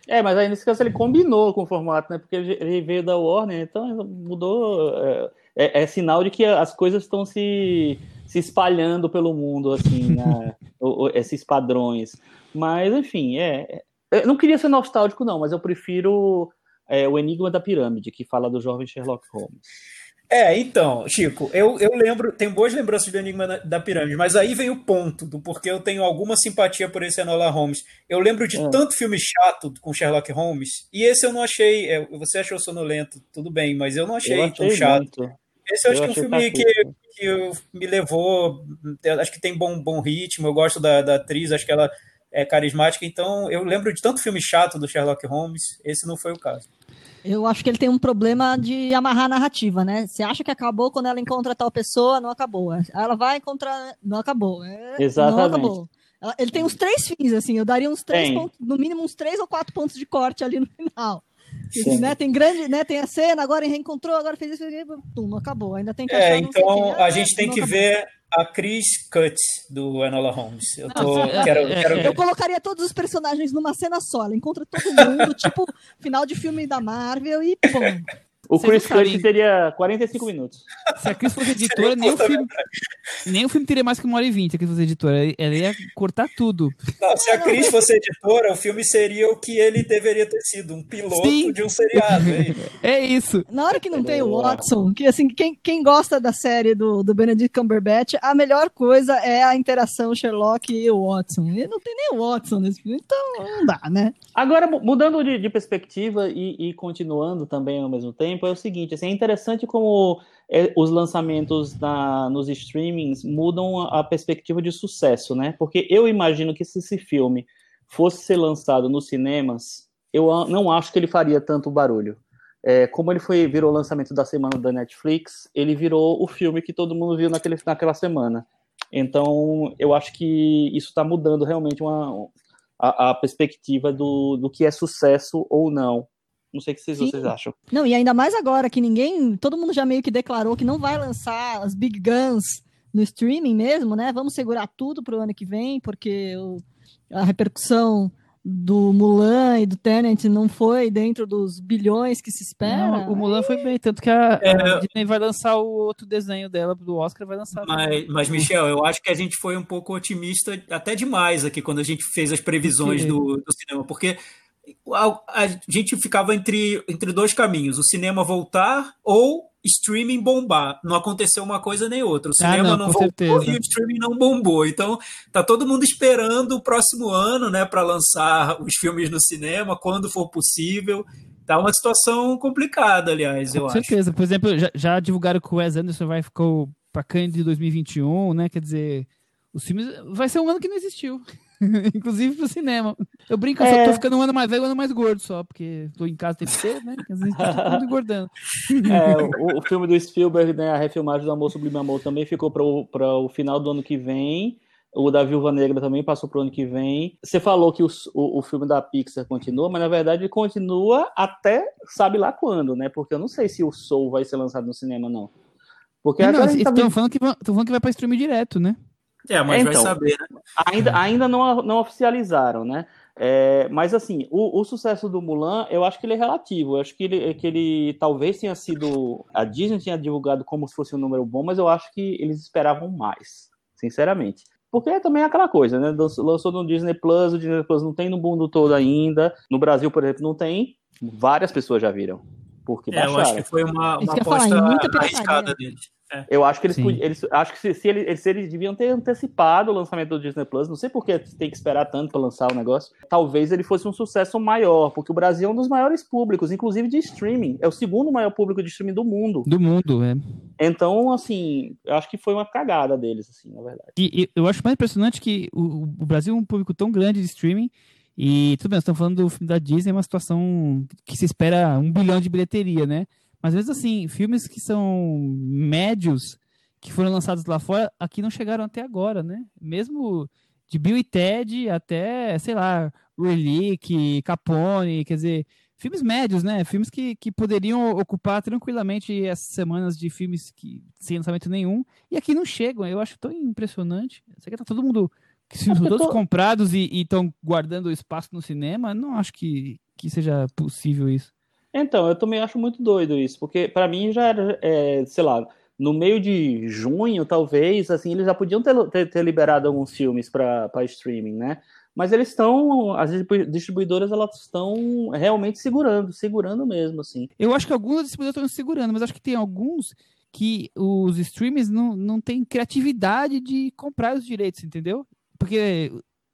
É, mas aí nesse caso ele combinou com o formato, né? Porque ele veio da Warner, então mudou. É, é, é sinal de que as coisas estão se, se espalhando pelo mundo, assim, né? esses padrões. Mas, enfim, é. Eu não queria ser nostálgico, não, mas eu prefiro é, O Enigma da Pirâmide, que fala do jovem Sherlock Holmes. É, então, Chico, eu, eu lembro, tenho boas lembranças do Enigma da Pirâmide, mas aí vem o ponto do porquê eu tenho alguma simpatia por esse Enola Holmes. Eu lembro de é. tanto filme chato com Sherlock Holmes, e esse eu não achei. É, você achou sonolento, tudo bem, mas eu não achei, eu achei tão chato. Muito. Esse eu, eu acho que é um filme que, que me levou. Acho que tem bom, bom ritmo, eu gosto da, da atriz, acho que ela é carismática, então eu lembro de tanto filme chato do Sherlock Holmes, esse não foi o caso. Eu acho que ele tem um problema de amarrar a narrativa, né? Você acha que acabou quando ela encontra tal pessoa, não acabou. Ela vai encontrar, não acabou. É, Exatamente. Não acabou. Ele tem uns três fins, assim, eu daria uns três pontos, no mínimo uns três ou quatro pontos de corte ali no final. Né, tem grande, né? Tem a cena, agora reencontrou, agora fez isso, pum, acabou. Ainda tem que É, então a gente tem que ver a Chris Cut do Enola Holmes. Eu, tô, Nossa, quero, é, quero é, eu colocaria todos os personagens numa cena só. Ela encontra todo mundo, tipo final de filme da Marvel e pum. O Chris Cut teria 45 minutos. Se a Chris fosse editora, nem o, filme, nem o filme teria mais que uma hora e vinte. A Chris fosse editora. Ela ia cortar tudo. Não, se a Chris fosse editora, o filme seria o que ele deveria ter sido: um piloto Sim. de um seriado. É isso. Na hora que não tem o Watson, que assim, quem, quem gosta da série do, do Benedict Cumberbatch, a melhor coisa é a interação Sherlock e o Watson. E não tem nem o Watson nesse filme, então não dá, né? Agora, mudando de, de perspectiva e, e continuando também ao mesmo tempo tempo é o seguinte, assim, é interessante como é, os lançamentos na, nos streamings mudam a, perspectiva de sucesso, né? Porque eu imagino que se esse filme fosse ser lançado nos cinemas, eu não acho que ele faria tanto barulho. É, como ele foi virou o lançamento da semana da Netflix, ele virou o filme que todo mundo viu naquele, naquela semana. Então, eu acho que isso está mudando realmente uma, a, a perspectiva do, do que é sucesso ou não. Não sei o que vocês, vocês, acham. Não, e ainda mais agora que ninguém, todo mundo já meio que declarou que não vai lançar as big guns no streaming mesmo, né? Vamos segurar tudo para o ano que vem, porque o, a repercussão do Mulan e do Tenet não foi dentro dos bilhões que se espera. Não, o Mulan foi bem, tanto que a, é, a, Disney vai lançar o outro desenho dela do Oscar, vai lançar. Mas, mas, Michel, eu acho que a gente foi um pouco otimista até demais aqui quando a gente fez as previsões do, do cinema, porque a, a, gente ficava entre, entre dois caminhos: o cinema voltar ou streaming bombar. Não aconteceu uma coisa nem outra. O ah, cinema ah, não, não voltou certeza. e o streaming não bombou. Então, tá todo mundo esperando o próximo ano, né, para lançar os filmes no cinema quando for possível. Tá uma situação complicada, aliás, eu Com acho. Com certeza. Por exemplo, já, já, divulgaram que o Wes Anderson vai ficar para Cannes de 2021, né? Quer dizer, os filmes vai ser um ano que não existiu. Inclusive pro cinema. Eu brinco, eu é... só tô ficando um ano mais velho, um ano mais gordo só, porque tô em casa tem que ser, né? Às vezes tá engordando. É, o, o, filme do Spielberg, né, a refilmagem do Amor Sublime Amor também ficou para o final do ano que vem. O da Viúva Negra também passou pro ano que vem. Você falou que o, o, o, filme da Pixar continua, mas na verdade ele continua até sabe lá quando, né? Porque eu não sei se o Soul vai ser lançado no cinema, não. Porque não, estão tá... falando, que, falando que vai para streaming direto, né? É, mas é, então, vai saber, né? Ainda, ainda não, não oficializaram, né? É, mas assim, o, o, sucesso do Mulan, eu acho que ele é relativo. Eu acho que ele, que ele talvez tenha sido. A Disney tinha divulgado como se fosse um número bom, mas eu acho que eles esperavam mais, sinceramente. Porque também é aquela coisa, né? Lançou no Disney Plus, o Disney Plus não tem no mundo todo ainda. No Brasil, por exemplo, não tem. Várias pessoas já viram. Porque é, eu acho que foi uma, uma aposta falar, arriscada deles. É. Eu acho que eles, eles acho que se, se, eles, se, eles, deviam ter antecipado o lançamento do Disney Plus, não sei por que tem que esperar tanto para lançar o negócio. Talvez ele fosse um sucesso maior, porque o Brasil é um dos maiores públicos, inclusive de streaming. É o segundo maior público de streaming do mundo. Do mundo, é. Então, assim, eu acho que foi uma cagada deles, assim, na verdade. E, e eu acho mais impressionante que o, o Brasil é um público tão grande de streaming e tudo bem, nós estamos falando do filme da Disney, é uma situação que se espera um bilhão de bilheteria, né? Mas às vezes, assim, filmes que são médios, que foram lançados lá fora, aqui não chegaram até agora, né? Mesmo de Bill e Ted até, sei lá, Relic, Capone, quer dizer, filmes médios, né? Filmes que, que poderiam ocupar tranquilamente essas semanas de filmes que sem lançamento nenhum, e aqui não chegam. Eu acho tão impressionante. Isso aqui tá todo mundo. Que se todos tô... comprados e estão guardando espaço no cinema, não acho que, que seja possível isso. Então, eu também acho muito doido isso, porque para mim já era, é, sei lá, no meio de junho, talvez, assim, eles já podiam ter, ter, ter liberado alguns filmes para streaming, né? Mas eles estão, as distribuidoras, elas estão realmente segurando, segurando mesmo, assim. Eu acho que algumas distribuidoras estão segurando, mas acho que tem alguns que os streamers não, não têm criatividade de comprar os direitos, entendeu? Porque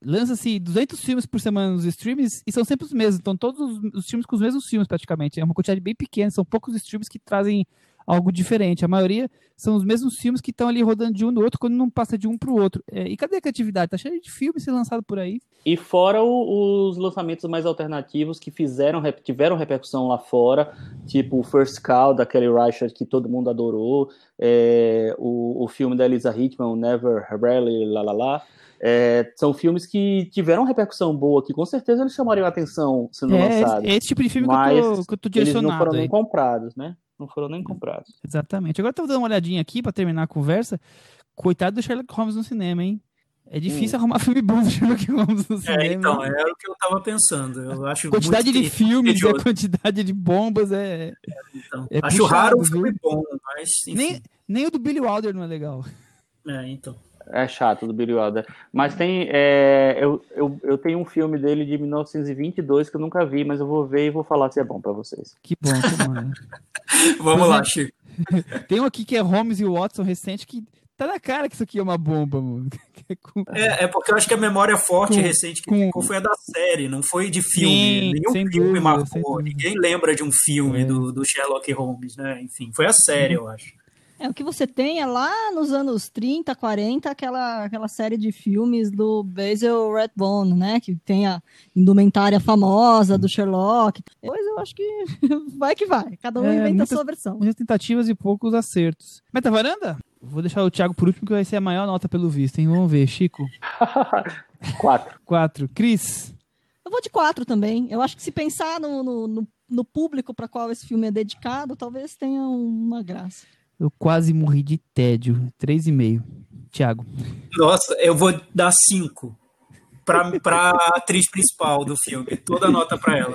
lança-se 200 filmes por semana nos streams e são sempre os mesmos. Então, todos os, os filmes com os mesmos filmes, praticamente. É uma quantidade bem pequena, são poucos streams que trazem algo diferente. A maioria são os mesmos filmes que estão ali rodando de um no outro quando não passa de um para o outro. É, e cadê a criatividade? Tá cheio de filmes sendo lançado por aí. E fora o, os lançamentos mais alternativos que fizeram, tiveram repercussão lá fora, tipo o First Call da Kelly Reichardt, que todo mundo adorou, é, o, o filme da Elisa Hickman, Never Rarely, lá lá lá. É, são filmes que tiveram repercussão boa, que com certeza eles chamariam a atenção sendo é, lançados. É esse tipo de filme que eu tô, que eu tô direcionado. Eles não foram aí. nem comprados, né? Não foram nem comprados. Exatamente. Agora eu dando uma olhadinha aqui para terminar a conversa. Coitado do Sherlock Holmes no cinema, hein? É difícil hum. arrumar filme bom do Sherlock Holmes no é, cinema. É, então, era o que eu tava pensando. Eu acho a quantidade de filmes e a quantidade de bombas é. é, então. é acho puxado, raro o filme bom, mas. Nem, nem o do Billy Wilder não é legal. É, então é chato do Billy Wilder. Mas tem. É, eu, eu, eu tenho um filme dele de 1922 que eu nunca vi, mas eu vou ver e vou falar se é bom para vocês. Que bom, que bom. Né? Vamos lá, Chico. Tem um aqui que é Holmes e Watson recente que tá na cara que isso aqui é uma bomba, mano. É, é porque eu acho que a memória forte com, recente que com... ficou foi a da série, não foi de filme. Sim, Nenhum filme dúvida, marcou. Ninguém lembra de um filme é. do, do Sherlock Holmes, né? Enfim, foi a série, uhum. eu acho. É, o que você tem é lá nos anos 30, 40, aquela, aquela série de filmes do Basil Rathbone, né? Que tem a indumentária famosa do Sherlock. Pois eu acho que vai que vai. Cada um é, inventa muitas, a sua versão. Muitas tentativas e poucos acertos. Meta varanda? Vou deixar o Thiago por último, que vai ser a maior nota pelo visto, hein? Vamos ver, Chico. Quatro. Quatro. Cris? Eu vou de quatro também. Eu acho que se pensar no, no, no, no público para qual esse filme é dedicado, talvez tenha uma graça. Eu quase morri de tédio. Três e meio. Tiago. Nossa, eu vou dar cinco para a atriz principal do filme. Toda nota para ela.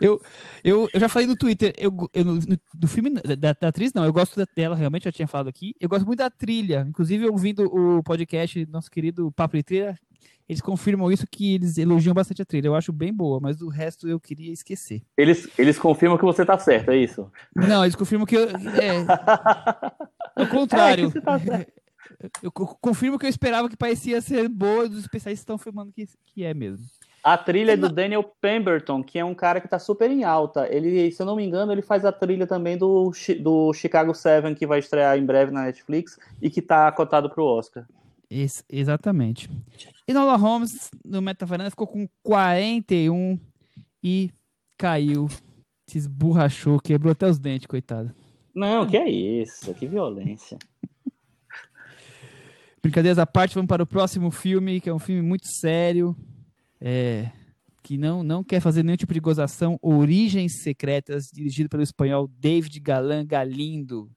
Eu, eu, eu já falei no Twitter, eu, eu no, do filme, da, da, atriz, não, eu gosto dela, realmente, já tinha falado aqui. Eu gosto muito da trilha. Inclusive, ouvindo o podcast do nosso querido Papo de Trilha, eles confirmam isso que eles elogiam bastante a trilha. Eu acho bem boa, mas do resto eu queria esquecer. Eles, eles confirmam que você tá certo, é isso? Não, eles confirmam que eu. É, é o contrário. É, que tá eu confirmo que eu esperava que parecia ser boa, os especialistas estão filmando que, que é mesmo. A trilha é do Daniel Pemberton, que é um cara que tá super em alta. Ele, se eu não me engano, ele faz a trilha também do, do Chicago 7, que vai estrear em breve na Netflix e que tá cotado pro Oscar. Ex exatamente. E Nola Holmes, no Metavaranda, ficou com 41 e caiu. Se esborrachou, quebrou até os dentes, coitado. Não, que é isso, que violência. Brincadeiras à parte, vamos para o próximo filme, que é um filme muito sério, é, que não, não quer fazer nenhum tipo de gozação. Origens Secretas, dirigido pelo espanhol David Galan Galindo,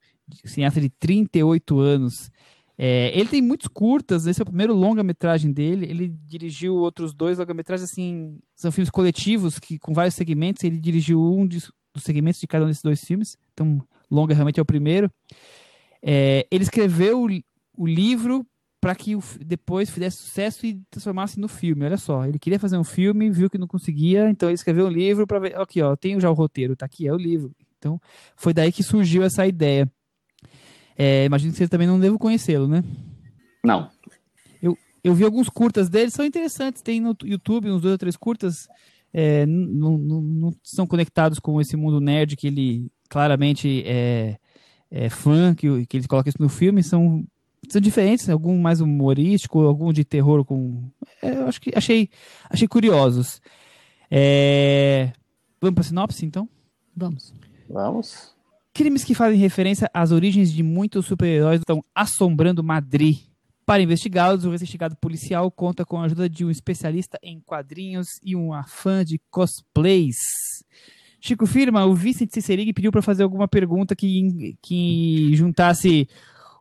cineasta de 38 anos. É, ele tem muitos curtas, esse é o primeiro longa-metragem dele. Ele dirigiu outros dois longa-metragens, assim, são filmes coletivos que com vários segmentos. Ele dirigiu um de, dos segmentos de cada um desses dois filmes, então longa realmente é o primeiro. É, ele escreveu o, o livro para que depois fizesse sucesso e transformasse no filme. Olha só, ele queria fazer um filme, viu que não conseguia, então ele escreveu um livro para ver. Aqui, ó, tenho já o roteiro, tá aqui, é o livro. Então, foi daí que surgiu essa ideia. É, imagino que você também não deve conhecê-lo, né? Não. Eu, eu vi alguns curtas dele, são interessantes. Tem no YouTube uns dois ou três curtas. É, não, não, não são conectados com esse mundo nerd que ele claramente é, é fã, que, que ele coloca isso no filme. São são diferentes, algum mais humorístico, algum de terror com. É, eu acho que achei, achei curiosos. É... Vamos para sinopse, então? Vamos. Vamos. Crimes que fazem referência às origens de muitos super-heróis estão assombrando Madrid. Para investigá-los, o investigado policial conta com a ajuda de um especialista em quadrinhos e uma fã de cosplays. Chico Firma, o Vicente Cicerig pediu para fazer alguma pergunta que, que juntasse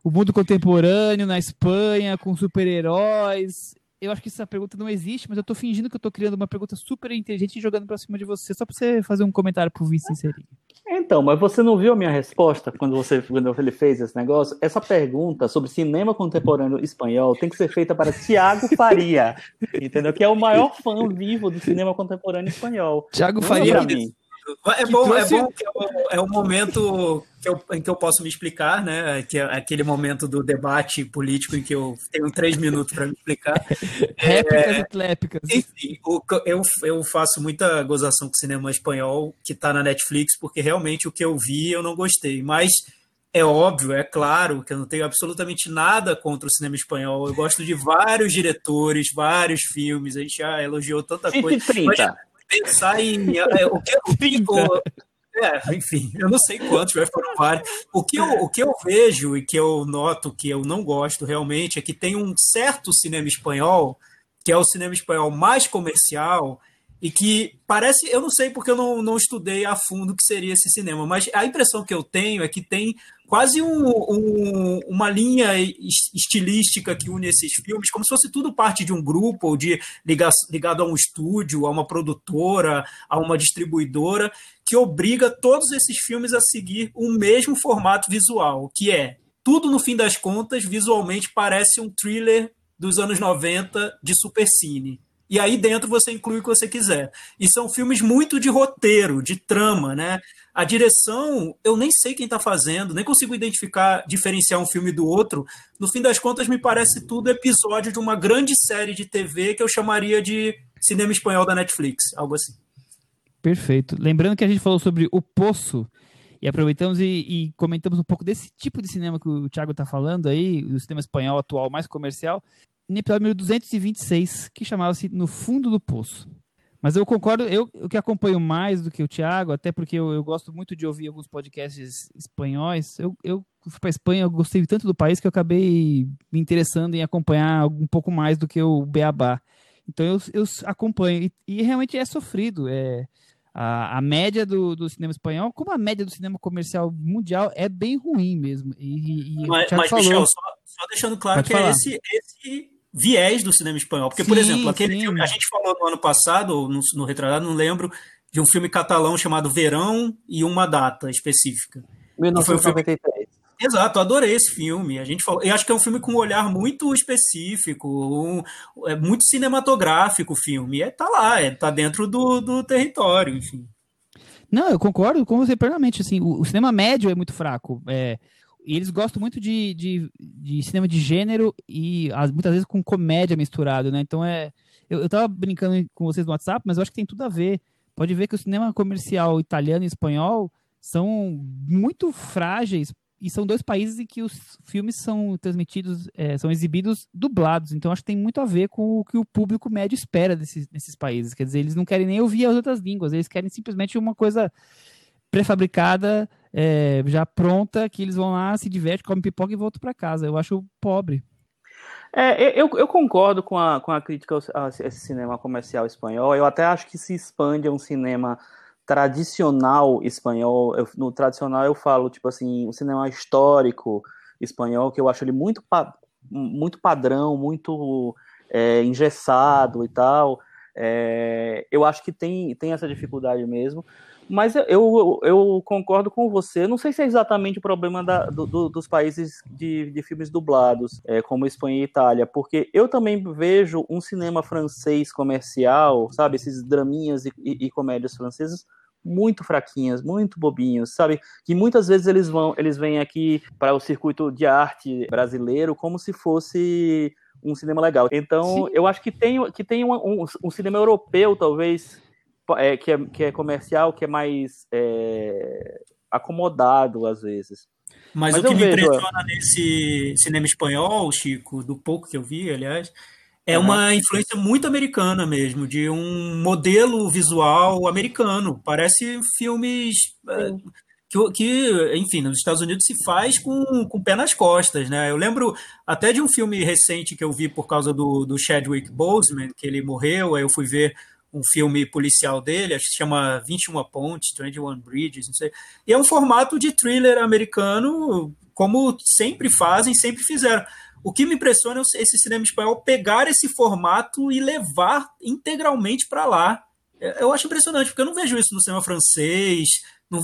o mundo contemporâneo na Espanha com super-heróis. Eu acho que essa pergunta não existe, mas eu tô fingindo que eu tô criando uma pergunta super inteligente e jogando pra cima de você, só pra você fazer um comentário pro vice inserir. Então, mas você não viu a minha resposta quando, você, quando ele fez esse negócio? Essa pergunta sobre cinema contemporâneo espanhol tem que ser feita para Tiago Faria, entendeu? Que é o maior fã vivo do cinema contemporâneo espanhol. Tiago Faria. É bom, trouxe... é bom que é o, é o momento que eu, em que eu posso me explicar, né? Que é aquele momento do debate político em que eu tenho três minutos para me explicar. Réplicas é, e tlépicas. Enfim, o, eu, eu faço muita gozação com cinema espanhol que está na Netflix, porque realmente o que eu vi eu não gostei. Mas é óbvio, é claro que eu não tenho absolutamente nada contra o cinema espanhol. Eu gosto de vários diretores, vários filmes. A gente já elogiou tanta coisa. 130. Mas, pensar em. É, o que, o que, é, enfim, eu não sei quantos, mas foram vários. O que, eu, o que eu vejo e que eu noto que eu não gosto realmente é que tem um certo cinema espanhol, que é o cinema espanhol mais comercial, e que parece, eu não sei porque eu não, não estudei a fundo o que seria esse cinema, mas a impressão que eu tenho é que tem quase um, um, uma linha estilística que une esses filmes, como se fosse tudo parte de um grupo, ou de ligado a um estúdio, a uma produtora, a uma distribuidora, que obriga todos esses filmes a seguir o mesmo formato visual, que é tudo no fim das contas, visualmente parece um thriller dos anos 90 de supercine. E aí dentro você inclui o que você quiser. E são filmes muito de roteiro, de trama, né? A direção, eu nem sei quem está fazendo, nem consigo identificar, diferenciar um filme do outro. No fim das contas, me parece tudo episódio de uma grande série de TV que eu chamaria de cinema espanhol da Netflix, algo assim. Perfeito. Lembrando que a gente falou sobre O Poço, e aproveitamos e, e, comentamos um pouco desse tipo de cinema que o Thiago está falando aí, o cinema espanhol atual mais comercial no episódio número 226, que chamava-se No Fundo do Poço. Mas eu concordo, eu, eu que acompanho mais do que o Thiago, até porque eu, eu gosto muito de ouvir alguns podcasts espanhóis. Eu, eu fui para Espanha, eu gostei tanto do país que eu acabei me interessando em acompanhar um pouco mais do que o Beabá. Então eu, eu acompanho. E, e realmente é sofrido. É, a, a média do, do cinema espanhol, como a média do cinema comercial mundial, é bem ruim mesmo. E, e mas, mas falou... Michel, só, só, deixando claro que falar. é esse, esse viés do cinema espanhol. Porque, sim, por exemplo, aquele sim. filme a gente falou no ano passado, no, no retratado, não lembro, de um filme catalão chamado Verão e uma data específica. 1993. Exato, adorei esse filme. A gente falou, eu acho que é um filme com um olhar muito específico, um, é muito cinematográfico o filme. É, tá lá, é, tá dentro do, do território, enfim. Não, eu concordo com você plenamente. Assim, o, o cinema médio é muito fraco. É, e eles gostam muito de, de, de, cinema de gênero e as, muitas vezes com comédia misturado, né? Então é. Eu, eu tava brincando com vocês no WhatsApp, mas eu acho que tem tudo a ver. Pode ver que o cinema comercial italiano e espanhol são muito frágeis e são dois países em que os filmes são transmitidos, é, são exibidos dublados. Então acho que tem muito a ver com o que o público médio espera desses, desses países. Quer dizer, eles não querem nem ouvir as outras línguas, eles querem simplesmente uma coisa prefabricada, é, já pronta, que eles vão lá, se divertem, comem pipoca e voltam para casa. Eu acho pobre. É, eu, eu concordo com a, com a crítica a esse cinema comercial espanhol. Eu até acho que se expande a um cinema tradicional espanhol, eu, no tradicional eu falo, tipo assim, o cinema histórico espanhol, que eu acho ele muito, muito padrão, muito é, engessado e tal. É, eu acho que tem, tem essa dificuldade mesmo. Mas eu, eu, eu, concordo com você. Não sei se é exatamente o problema da, do, do, dos países de, de filmes dublados, é, como Espanha e Itália, porque eu também vejo um cinema francês comercial, sabe, esses draminhas e, e, e comédias francesas muito fraquinhas, muito bobinhos, sabe? Que muitas vezes eles vão, eles vêm aqui para o circuito de arte brasileiro como se fosse um cinema legal. Então, Sim. eu acho que tem, que tem um, um, um cinema europeu, talvez, é, que, é, que é comercial, que é mais é, acomodado às vezes. Mas, Mas o que me vejo, impressiona nesse cinema espanhol, Chico, do pouco que eu vi, aliás, é uhum. uma influência muito americana mesmo, de um modelo visual americano. Parece filmes que, que, enfim, nos Estados Unidos se faz com, com o pé nas costas, né? Eu lembro até de um filme recente que eu vi por causa do, do Chadwick Boseman, que ele morreu, aí eu fui ver um filme policial dele, acho que se chama 21 Pontes, 21 Bridges, não sei. E é um formato de thriller americano, como sempre fazem, sempre fizeram. O que me impressiona é esse cinema espanhol pegar esse formato e levar integralmente para lá. É, eu acho impressionante, porque eu não vejo isso no cinema francês,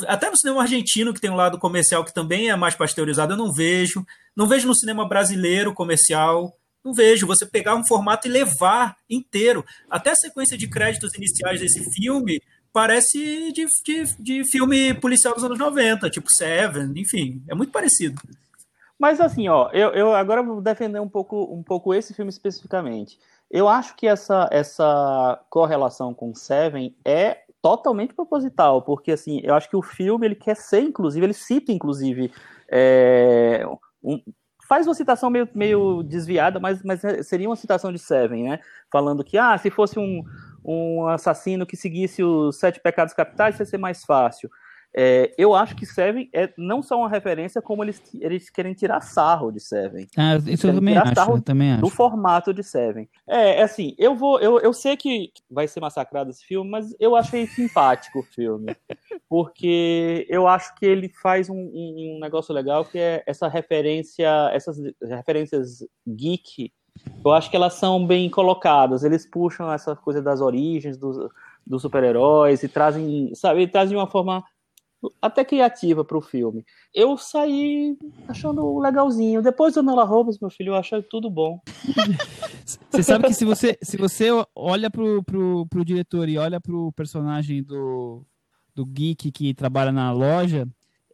até no cinema argentino, que tem um lado comercial que também é mais pasteurizado, eu não vejo. Não vejo no cinema brasileiro comercial. Não vejo. Você pegar um formato e levar inteiro. Até a sequência de créditos iniciais desse filme parece de, de, de filme policial dos anos 90, tipo Seven, enfim, é muito parecido. Mas assim, ó, eu, eu agora vou defender um pouco, um pouco esse filme especificamente. Eu acho que essa, essa correlação com Seven é totalmente proposital, porque assim, eu acho que o filme ele quer ser, inclusive, ele cita, inclusive, é, um, faz uma citação meio, meio desviada, mas, mas seria uma citação de Seven, né? Falando que, ah, se fosse um, um assassino que seguisse os sete pecados capitais, ia ser mais fácil. É, eu acho que Seven é não só uma referência, como eles, eles querem tirar sarro de Seven. Ah, isso eu também, acho, eu também acho. Do formato de Seven. É, é, assim, eu vou. Eu, eu sei que vai ser massacrado esse filme, mas eu achei simpático o filme. porque eu acho que ele faz um, um, um negócio legal que é essa referência, essas referências geek. Eu acho que elas são bem colocadas. Eles puxam essa coisa das origens dos, dos super-heróis e trazem, sabe, trazem de uma forma até criativa para o filme. Eu saí achando legalzinho. Depois do Nola Robbins, meu filho, eu achei tudo bom. Você sabe que se você, se você olha pro, pro, pro diretor e olha pro personagem do, do geek que trabalha na loja.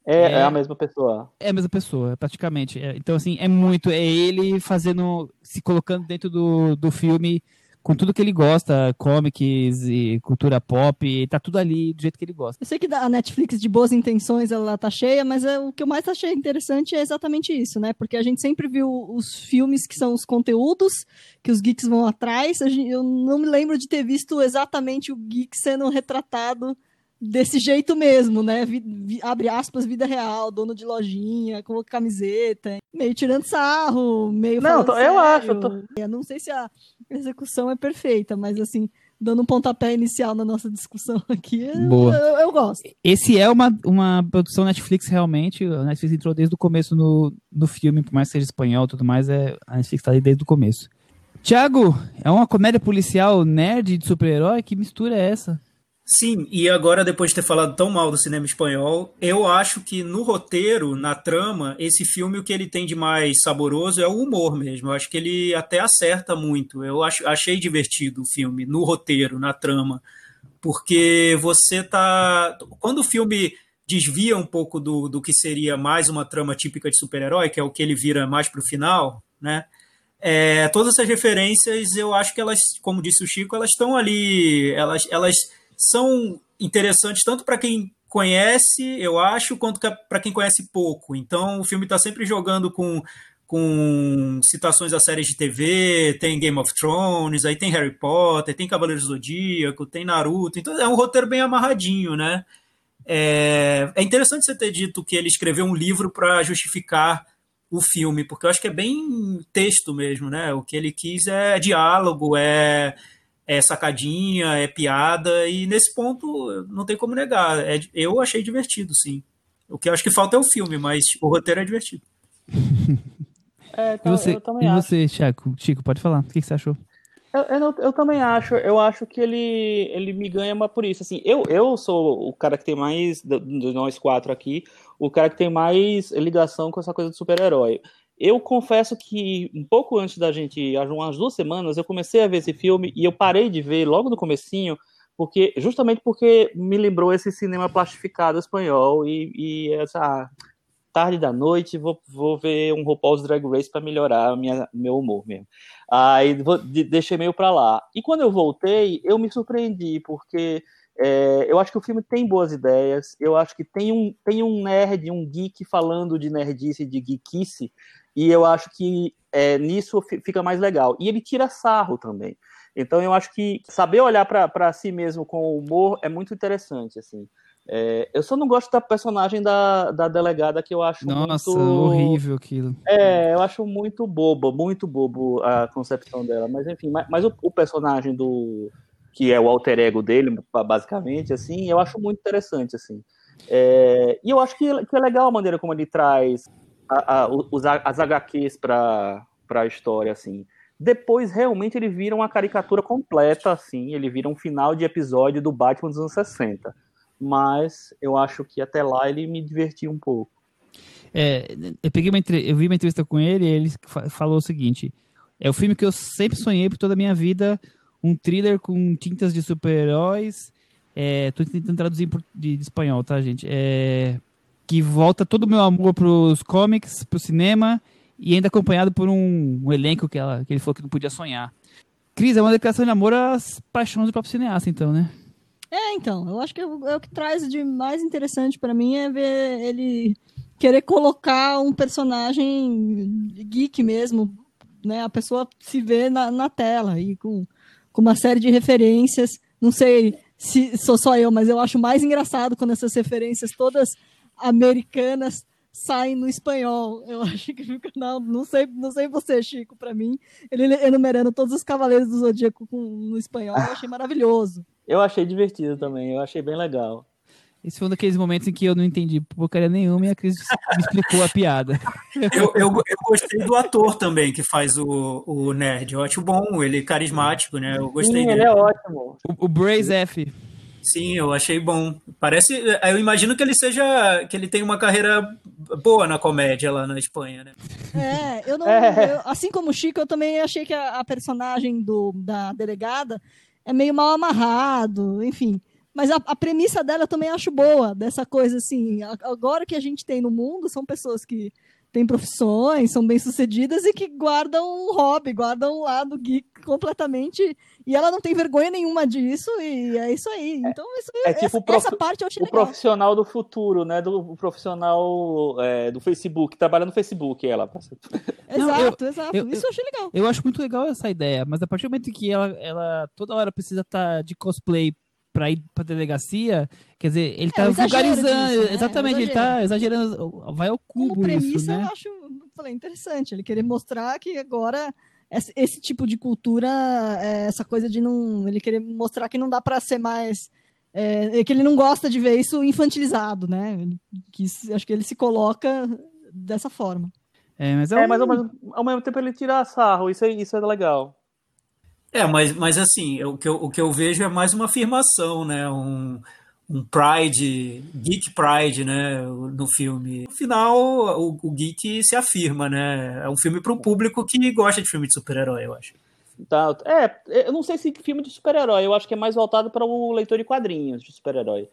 É, é, é a mesma pessoa. É a mesma pessoa, praticamente. É, então, assim, é muito. É ele fazendo. se colocando dentro do, do filme com tudo que ele gosta, comics e cultura pop, tá tudo ali do jeito que ele gosta. Eu sei que a Netflix de boas intenções ela tá cheia, mas é, o que eu mais achei interessante é exatamente isso, né? Porque a gente sempre viu os filmes que são os conteúdos que os geeks vão atrás. Eu não me lembro de ter visto exatamente o geek sendo retratado desse jeito mesmo, né? Vi, vi, abre aspas, vida real, dono de lojinha, com camiseta, meio tirando sarro, meio. Não, tô, eu acho. Eu, tô... eu não sei se a execução é perfeita, mas assim, dando um pontapé inicial na nossa discussão aqui, Boa. Eu, eu, gosto. Esse é uma, uma produção Netflix realmente. A Netflix entrou desde o começo no, no filme, por mais que seja espanhol e tudo mais, é, a Netflix tá ali desde o começo. Tiago, é uma comédia policial nerd de super-herói? Que mistura é essa? Sim, e agora, depois de ter falado tão mal do cinema espanhol, eu acho que no roteiro, na trama, esse filme o que ele tem de mais saboroso é o humor mesmo. Eu acho que ele até acerta muito. Eu acho, achei divertido o filme, no roteiro, na trama. Porque você tá. Quando o filme desvia um pouco do, do que seria mais uma trama típica de super-herói, que é o que ele vira mais pro final, né? É, todas essas referências, eu acho que elas, como disse o Chico, elas estão ali, elas, elas são interessantes tanto para quem conhece, eu acho, quanto para quem conhece pouco. Então, o filme está sempre jogando com, com citações a séries de TV, tem Game of Thrones, aí tem Harry Potter, tem Cavaleiros do Zodíaco, tem Naruto. Então, é um roteiro bem amarradinho, né? É, é interessante você ter dito que ele escreveu um livro para justificar o filme, porque eu acho que é bem texto mesmo, né? O que ele quis é diálogo, é é sacadinha, é piada, e nesse ponto não tem como negar. É, eu achei divertido, sim. O que eu acho que falta é o filme, mas o roteiro é divertido. É, então, e você, e você Chico, Chico, pode falar. O que, você achou? Eu, eu, eu, também acho. Eu acho que ele, ele me ganha uma por isso. Assim, eu, eu sou o cara que tem mais, de nós quatro aqui, o cara que tem mais ligação com essa coisa de super-herói. Eu confesso que um pouco antes da gente, umas duas semanas, eu comecei a ver esse filme e eu parei de ver logo no comecinho, porque justamente porque me lembrou esse cinema plastificado espanhol e, e essa tarde da noite vou, vou ver um RuPaul's Drag Race para melhorar minha, meu humor mesmo. Aí vou, deixei meio para lá. E quando eu voltei, eu me surpreendi, porque é, eu acho que o filme tem boas ideias, eu acho que tem um, tem um nerd, um geek falando de nerdice, de geekice, e eu acho que é, nisso fica mais legal. E ele tira sarro também. Então eu acho que saber olhar para si mesmo com humor é muito interessante, assim. É, eu só não gosto da personagem da, da delegada que eu acho Nossa, muito... horrível aquilo. É, eu acho muito bobo, muito bobo a concepção dela. Mas enfim, mas, mas o, o, personagem do que é o alter ego dele, basicamente, assim, eu acho muito interessante, assim. É, e eu acho que, que é legal a maneira como ele traz a, a, as HQs para a história, assim. Depois, realmente, ele vira uma caricatura completa, assim. Ele vira um final de episódio do Batman dos anos 60. Mas eu acho que até lá ele me divertiu um pouco. É, eu, peguei uma, eu vi uma entrevista com ele e ele falou o seguinte: é o filme que eu sempre sonhei por toda a minha vida, um thriller com tintas de super-heróis. É, tô tentando traduzir de, de, espanhol, tá, gente? É, que volta todo o meu amor pros comics, pro cinema, e ainda acompanhado por um, um elenco que, ela, que ele falou que não podia sonhar. Cris, é uma declaração de amor às paixões do próprio cineasta, então, né? É, então, eu acho que é o que traz de mais interessante para mim é ver ele querer colocar um personagem geek mesmo, né? A pessoa se vê na, na tela e com, com uma série de referências. Não sei se sou só eu, mas eu acho mais engraçado quando essas referências todas americanas saem no espanhol. Eu acho que fica. Não, não sei, não sei você, Chico, para mim. Ele enumerando todos os Cavaleiros do Zodíaco com, no espanhol, eu achei maravilhoso. Eu achei divertido também, eu achei bem legal. Esse foi um daqueles momentos em que eu não entendi porcaria nenhuma e a Cris me explicou a piada. Eu, eu, eu, gostei do ator também que faz o, o nerd. Eu acho bom, ele é carismático, né? Eu gostei Sim, dele. ele é ótimo. O, o Braze F. Sim, eu achei bom. Parece. Eu imagino que ele seja. que ele tem uma carreira boa na comédia lá na Espanha, né? É, eu não. É. Eu, assim como o Chico, eu também achei que a, a, personagem do, da delegada é meio mal amarrado, enfim. Mas a, a premissa dela eu também acho boa, dessa coisa assim. Agora que a gente tem no mundo, são pessoas que têm profissões, são bem-sucedidas e que guardam um hobby, guardam um lado geek completamente e ela não tem vergonha nenhuma disso, e é isso aí. É, então, isso, é tipo essa, prof... essa, parte eu achei o legal. profissional do futuro, né? Do profissional é, do Facebook, trabalha no Facebook, ela. Exato, não, eu, exato. Eu, isso eu achei legal. Eu acho muito legal essa ideia, mas a partir do momento que ela, ela toda hora precisa estar tá de cosplay pra ir pra delegacia, quer dizer, ele É, tá o exagero vulgarizando. disso, né? Exatamente, ele tá exagerando. Vai ao Como cubo premissa, isso, né? eu acho falei, interessante. Ele querer mostrar que agora esse, esse tipo de cultura, é, essa coisa de não. Ele querer mostrar que não dá para ser mais. É, que ele não gosta de ver isso infantilizado, né? Ele- Que, acho que ele se coloca dessa forma. É, mas é, É, um- mas ao mesmo, ao mesmo tempo ele tira sarro, isso é, isso é legal. É, mas, mas assim, o que, eu, o que eu vejo é mais uma afirmação, né? Um, um pride, geek pride, né? No filme. No final, o, o geek se afirma, né? É um filme para o público que gosta de filme de super-herói, eu acho. Tá, é, eu não sei se filme de super-herói, eu acho que é mais voltado para o leitor de quadrinhos de super-herói.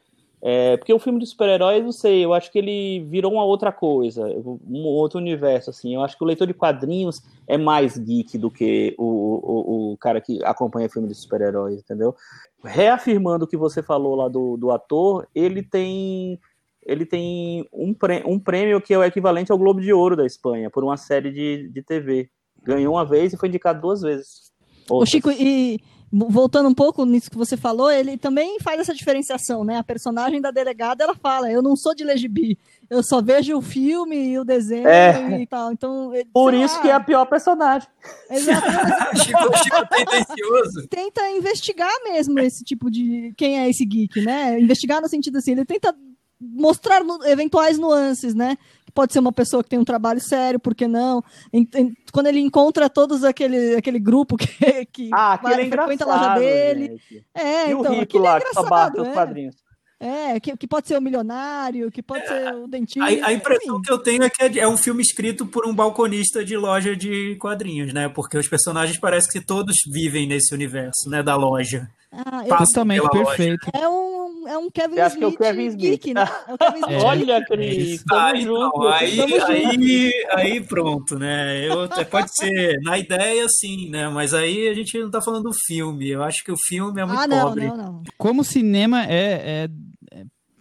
É, porque o filme de super-herói, não sei, eu acho que ele virou uma outra coisa, um outro universo, assim. Eu acho que o leitor de quadrinhos é mais geek do que o, o, o cara que acompanha filme de super-heróis, entendeu? Reafirmando o que você falou lá do, do ator, ele tem ele tem um, prê- um prêmio que é o equivalente ao Globo de Ouro da Espanha, por uma série de, de TV. Ganhou uma vez e foi indicado duas vezes. Ô, Outras. Chico, e voltando um pouco nisso que você falou, ele também faz essa diferenciação, né? A personagem da delegada, ela fala, eu não sou de legibi, eu só vejo o filme e o desenho É. e tal. Então, ele- Por isso lá, que é a pior personagem. exato, Chico, Chico tendencioso. tenta investigar mesmo esse tipo de quem é esse geek, né? Investigar no sentido assim, ele tenta mostrar eventuais nuances, né? Pode ser uma pessoa que tem um trabalho sério, por que não? Em- em- quando ele encontra todos aquele, aquele grupo que, que Ah, vai- é frequenta a loja dele. gente. É, E então, o rico é lá, que só bate os é. quadrinhos. É, que, que pode ser o milionário, que pode ser o dentista. A, a impressão enfim. que eu tenho é que é- é um filme escrito por um balconista de loja de quadrinhos, né? Porque os personagens parecem que todos vivem nesse universo, né? Da loja. Ah, loja. perfeito. é, um, é um Kevin acho que é o Smith Kevin Smith. geek, né? É o Kevin Smith. É. Olha, Cris, tamo Aí, junto. não, aí, tamo junto. aí, aí pronto, né? Eu, é, pode ser, na ideia sim, né? Mas aí a gente não tá falando do filme. Eu acho que o filme é muito Ah, não, pobre. não, não. Como o cinema é, é,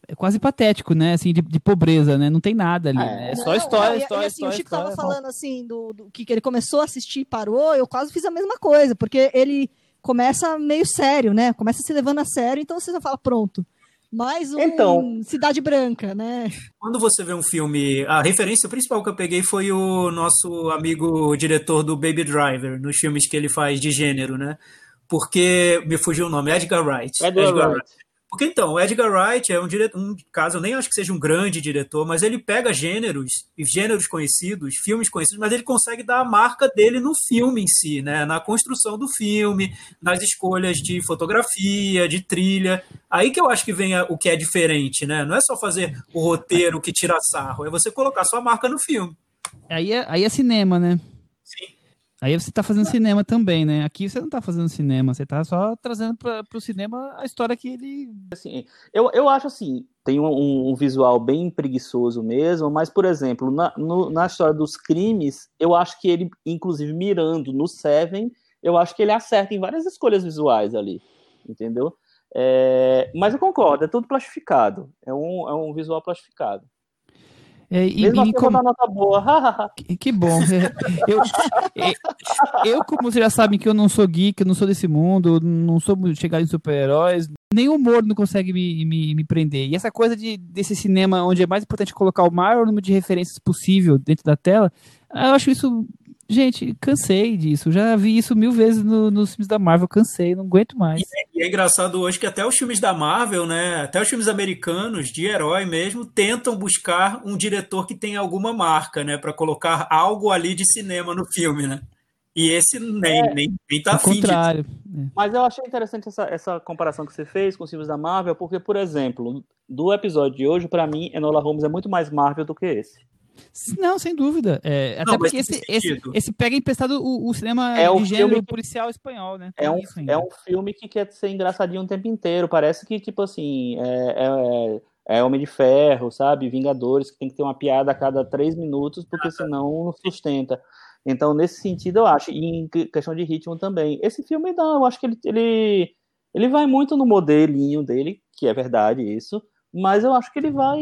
é- quase patético, né? Assim, de, de pobreza, né? Não tem nada ali. É. né? É só Não, história, e- e história, assim, história. O Chico história. tava falando assim do, do que, que ele começou a assistir e parou, eu quase fiz a mesma coisa, porque ele começa meio sério, né? Começa se levando a sério, então você já fala, pronto. Mais um Então- Cidade Branca, né? Quando você vê um filme, a referência principal que eu peguei foi o nosso amigo diretor do Baby Driver, nos filmes que ele faz de gênero, né? Porque me fugiu o nome, Edgar Wright. Edgar Wright. Porque então, o Edgar Wright é um diretor, um caso, eu nem acho que seja um grande diretor, mas ele pega gêneros, e gêneros conhecidos, filmes conhecidos, mas ele consegue dar a marca dele no filme em si, né? Na construção do filme, nas escolhas de fotografia, de trilha. Aí que eu acho que vem o que é diferente, né? Não é só fazer o roteiro que tira sarro, é você colocar sua marca no filme. Aí é, aí é cinema, né? Sim. Aí você tá fazendo cinema também, né? Aqui você não tá fazendo cinema, você tá só trazendo pra, pro cinema a história que ele. Assim, eu, eu acho assim, tem um, um visual bem preguiçoso mesmo, mas, por exemplo, na, no- na história dos crimes, eu acho que ele, inclusive mirando no Seven, eu acho que ele acerta em várias escolhas visuais ali, entendeu? É, mas eu concordo, é tudo plastificado, é um, é um visual plastificado. É, e, Mesmo assim, me eu vou com- dar nota boa. Que, que bom. Eu, eu, eu, como vocês já sabem que eu não sou geek, eu não sou desse mundo, não sou chegado em super-heróis, nem o humor não consegue me, me, me prender. E essa coisa de, desse cinema onde é mais importante colocar o maior número de referências possível dentro da tela, eu acho isso. Gente, cansei disso. Já vi isso mil vezes no- nos filmes da Marvel, cansei, não aguento mais. E é engraçado hoje que até os filmes da Marvel, né, até os filmes americanos de herói mesmo, tentam buscar um diretor que tenha alguma marca, né, para colocar algo ali de cinema no filme, né? E esse nem, nem, nem tá afim disso. contrário. Mas eu achei interessante essa, essa comparação que você fez com os filmes da Marvel, porque, por exemplo, do episódio de hoje, pra mim, Enola Holmes é muito mais Marvel do que esse. Não, sem dúvida. É, até Não, porque esse, esse, esse pega emprestado o, o cinema É o de gênero filme que- policial espanhol, né? É um, é um filme que quer ser engraçadinho o tempo inteiro. Parece que, tipo assim, é, é, é Homem de Ferro, sabe? Vingadores, que tem que ter uma piada a cada três minutos, porque senão não sustenta. Então, nesse sentido, eu acho. E em que- questão de ritmo também. Esse filme, não, eu acho que ele, ele, ele vai muito no modelinho dele, que é verdade isso, mas eu acho que ele vai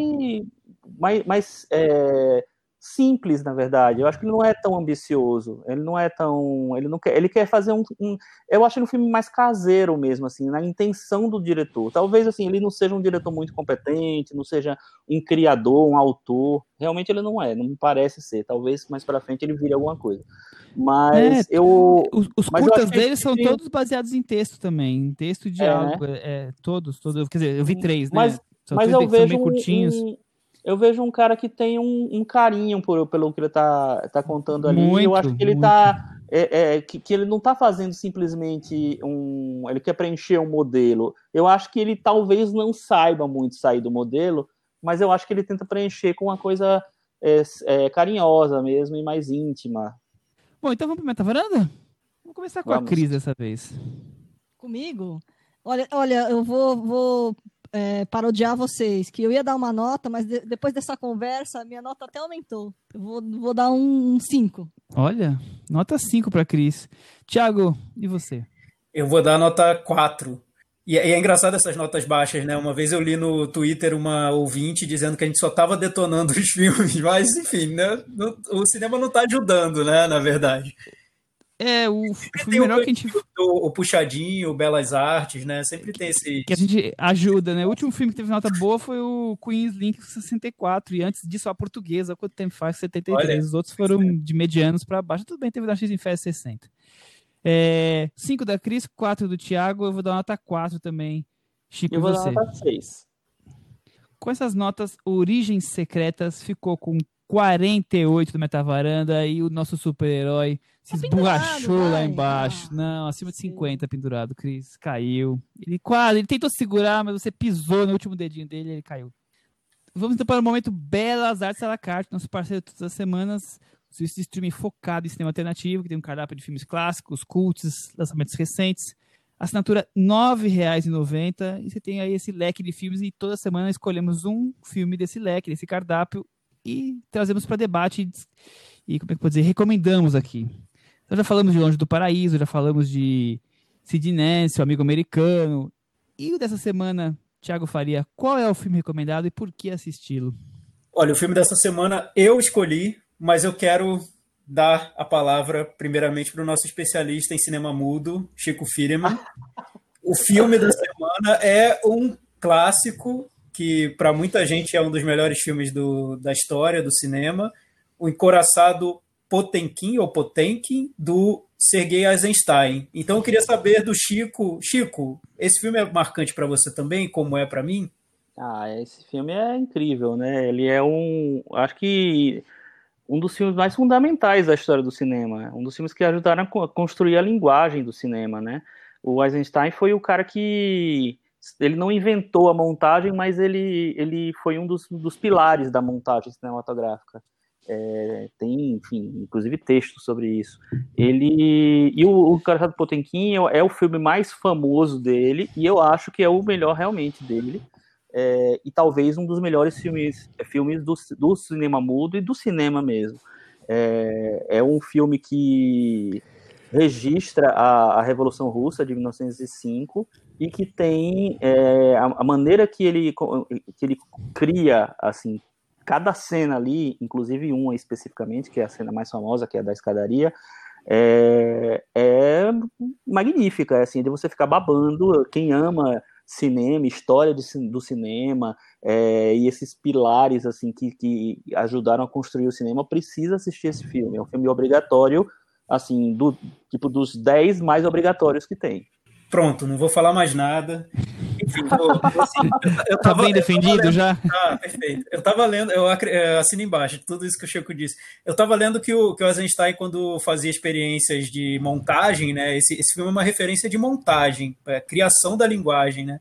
mais, mais, é, simples, na verdade. Eu acho que ele não é tão ambicioso. Ele não é tão. Ele não quer. Ele quer fazer um. um eu acho ele um filme mais caseiro mesmo, assim, na intenção do diretor. Talvez assim, ele não seja um diretor muito competente, não seja um criador, um autor. Realmente ele não é, não parece ser. Talvez mais para frente ele vire alguma coisa. Mas é, eu. Os, os mas curtas dele são todos baseados em texto também. Em texto e diálogo. É, né? é, todos, todos. Quer dizer, eu vi três, né? Mas, são mas eu vejo um, eu vejo um cara que tem um, um carinho por, pelo que ele tá, tá contando ali. Muito, eu acho que ele muito. tá. É, é, que, que, ele não está fazendo simplesmente um. Ele quer preencher um modelo. Eu acho que ele talvez não saiba muito sair do modelo, mas eu acho que ele tenta preencher com uma coisa é, é carinhosa mesmo e mais íntima. Bom, então vamos para Meta Varanda? Vamos começar com vamos. a Cris dessa vez. Comigo? Olha, olha, eu vou, vou é, parodiar vocês, que eu ia dar uma nota, mas de, depois dessa conversa, minha nota até aumentou. Eu vou, vou dar um 5. Olha, nota 5 para Cris. Tiago, e você? Eu vou dar nota 4. E, e é engraçado essas notas baixas, né? Uma vez eu li no Twitter uma ouvinte dizendo que a gente só estava detonando os filmes, mas enfim, né? O cinema não está ajudando, né? Na verdade. É, o filme melhor que a gente. O, o, Puxadinho, o Belas Artes, né? Sempre tem esse. Que a gente ajuda, né? O último filme que teve nota boa foi o Queen's Link 64. E antes disso, a portuguesa, quanto tempo faz? 73. Olha, Os outros foram de medianos para baixo. Tudo bem, teve da X em Fest 60. É, 5 da Cris, 4 do Thiago. Eu vou dar nota 4 também. Chico, eu vou você. dar nota 6. Com essas notas, Origens Secretas ficou com 48 do Metavaranda e o nosso super-herói se tá esborrachou lá embaixo. Ah, Não, acima de 50 pendurado, Cris. Caiu. Ele quase, ele tentou segurar, mas você pisou no último dedinho dele e ele caiu. Vamos então para o momento Belas Artes à la carte, nosso parceiro todas as semanas. Serviço de streaming focado em cinema alternativo, que tem um cardápio de filmes clássicos, cultos, lançamentos recentes. Assinatura R$ 9,90 e você tem aí esse leque de filmes e toda semana escolhemos um filme desse leque, desse cardápio e trazemos para debate e, como é que pode dizer, recomendamos aqui. Então já falamos de Longe do Paraíso, já falamos de Sid Nance, o amigo americano. E o dessa semana, Thiago Faria, qual é o filme recomendado e por que assisti-lo? Olha, o filme dessa semana eu escolhi, mas eu quero dar a palavra primeiramente para o nosso especialista em cinema mudo, Chico Firman. O filme da semana é um clássico que para muita gente é um dos melhores filmes do, da história do cinema, o encoraçado Potemkin ou Potemkin do Sergei Eisenstein. Então eu queria saber do Chico, Chico, esse filme é marcante para você também, como é para mim? Ah, esse filme é incrível, né? Ele é um, acho que um dos filmes mais fundamentais da história do cinema, um dos filmes que ajudaram a construir a linguagem do cinema, né? O Eisenstein foi o cara que ele não inventou a montagem, mas ele, ele foi um dos, dos pilares da montagem cinematográfica. É, tem, enfim, inclusive texto sobre isso. Ele e o, o Carajado Potemkin é, é, o filme mais famoso dele e eu acho que é o melhor realmente dele. É, e talvez um dos melhores filmes, filmes do, do cinema mudo e do cinema mesmo. É, é um filme que registra a, a Revolução Russa de 1905 e que tem é, a, a, maneira que ele, que ele cria, assim, cada cena ali, inclusive uma especificamente, que é a cena mais famosa, que é a da escadaria, é, é magnífica, é assim, de você ficar babando, quem ama cinema, história de, do cinema, é, e esses pilares, assim, que, que ajudaram a construir o cinema, precisa assistir esse filme, é um filme obrigatório, assim, do tipo dos 10 mais obrigatórios que tem. Pronto, não vou falar mais nada. Enfim, vou, assim, eu, eu tá tava, bem defendido lendo, já? Ah, perfeito. Eu estava lendo, eu assino embaixo tudo isso que o Chico disse. Eu estava lendo que o, que o Eisenstein, quando fazia experiências de montagem, né, esse, esse filme é uma referência de montagem, é, criação da linguagem, né?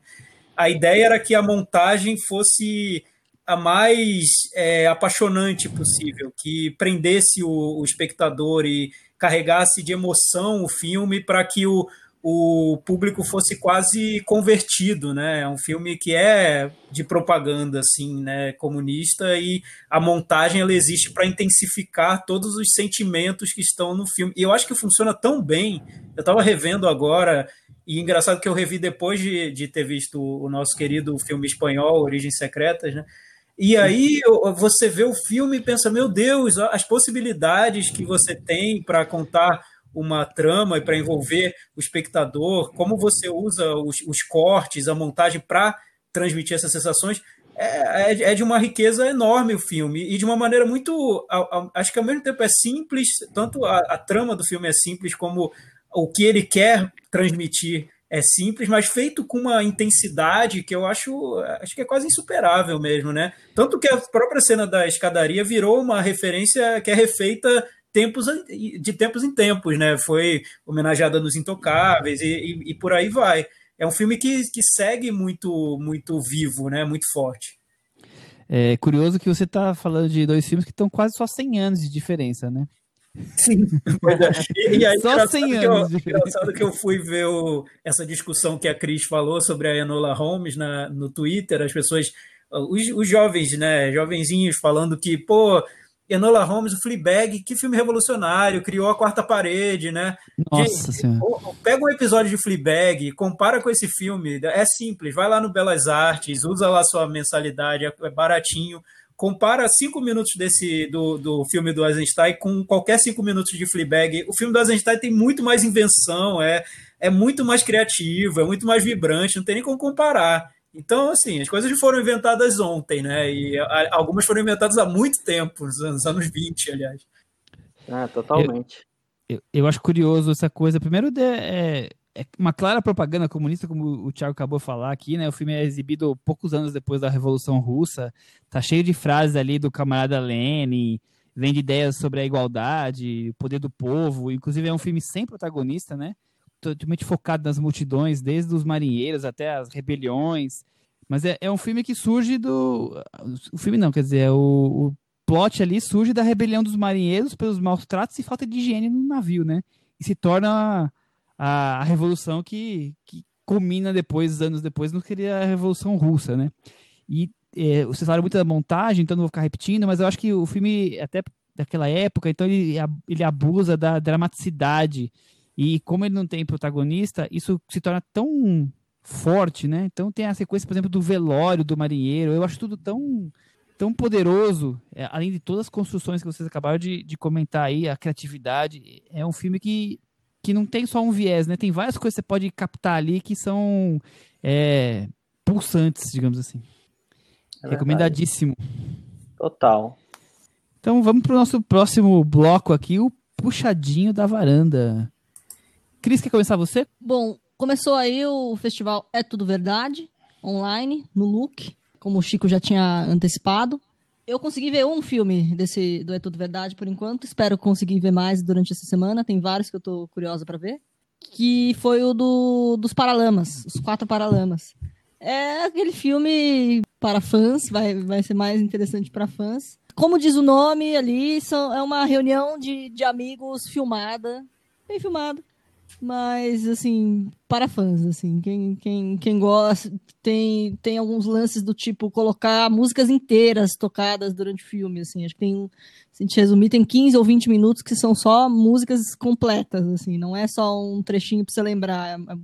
A ideia era que a montagem fosse a mais é, apaixonante possível, que prendesse o, o espectador e carregasse de emoção o filme para que o, o público fosse quase convertido, né? É um filme que é de propaganda, assim, né? Comunista e a montagem ela existe para intensificar todos os sentimentos que estão no filme. E eu acho que funciona tão bem. Eu estava revendo agora e engraçado que eu revi depois de, de ter visto o nosso querido filme espanhol Origens Secretas, né? E aí você vê o filme e pensa, meu Deus, as possibilidades que você tem para contar uma trama e para envolver o espectador, como você usa os, os cortes, a montagem para transmitir essas sensações, é, é, é, de uma riqueza enorme o filme e de uma maneira muito, acho que ao mesmo tempo é simples, tanto a, a trama do filme é simples como o que ele quer transmitir é simples, mas feito com uma intensidade que eu acho, acho que é quase insuperável mesmo, né? Tanto que a própria cena da escadaria virou uma referência que é refeita tempos de tempos em tempos, né? Foi homenageada nos Intocáveis e, e, e por aí vai. É um filme que, que segue muito muito vivo, né? Muito forte. É curioso que você está falando de dois filmes que estão quase só 100 anos de diferença, né? Sim, é. E, e aí, Só 100 anos. Que eu, engraçado que eu fui ver o, essa discussão que a Cris falou sobre a Enola Holmes na, no Twitter, as pessoas, os, os jovens, né, jovenzinhos falando que, pô, Enola Holmes, o Fleabag, que filme revolucionário, criou a quarta parede, né? Nossa Gente, Pega um episódio de Fleabag, compara com esse filme, é simples, vai lá no Belas Artes, usa lá sua mensalidade, é baratinho, compara cinco minutos desse do, do filme do Eisenstein com qualquer cinco minutos de Fleabag. O filme do Eisenstein tem muito mais invenção, é, é muito mais criativo, é muito mais vibrante, não tem nem como comparar. Então, assim, as coisas foram inventadas ontem, né? E algumas foram inventadas há muito tempo, nos anos, anos 20, aliás. Ah, totalmente. Eu, eu, eu acho curioso essa coisa. Primeiro, é, é uma clara propaganda comunista, como o Thiago acabou de falar aqui, né? O filme é exibido poucos anos depois da Revolução Russa, tá cheio de frases ali do camarada Lenin, vem de ideias sobre a igualdade, o poder do povo, inclusive é um filme sem protagonista, né? Totalmente focado nas multidões, desde os marinheiros até as rebeliões, mas é, é um filme que surge do... O filme não, quer dizer, é o, o plot ali surge da rebelião dos marinheiros pelos maus tratos e falta de higiene no navio, né? E se torna a, a revolução que, que culmina depois, anos depois, não queria a Revolução Russa, né? E é, vocês falaram muito da montagem, então não vou ficar repetindo, mas eu acho que o filme, até daquela época, então ele, ele abusa da dramaticidade. E como ele não tem protagonista, isso se torna tão forte, né? Então tem a sequência, por exemplo, do velório do marinheiro. Eu acho tudo tão tão poderoso, é, além de todas as construções que vocês acabaram de, de comentar aí, a criatividade. É um filme que que não tem só um viés, né? Tem várias coisas que você pode captar ali que são é, pulsantes, digamos assim. É Recomendadíssimo. Total. Então vamos para o nosso próximo bloco aqui, o puxadinho da varanda. Cris, quer começar você? Bom, começou aí o festival É Tudo Verdade, online, no Look, como o Chico já tinha antecipado. Eu consegui ver um filme desse do É Tudo Verdade por enquanto. Espero conseguir ver mais durante essa semana. Tem vários que eu tô curiosa para ver. Que foi o do, dos Paralamas, os quatro Paralamas. É aquele filme para fãs, vai, vai ser mais interessante para fãs. Como diz o nome ali, são, é uma reunião de, de amigos filmada, bem filmada, mas, assim, para fãs, assim, quem, quem, quem gosta, tem, tem alguns lances do tipo colocar músicas inteiras tocadas durante o filme, assim, acho que tem, se a gente resumir, tem 15 ou 20 minutos que são só músicas completas, assim, não é só um trechinho para você lembrar, é, é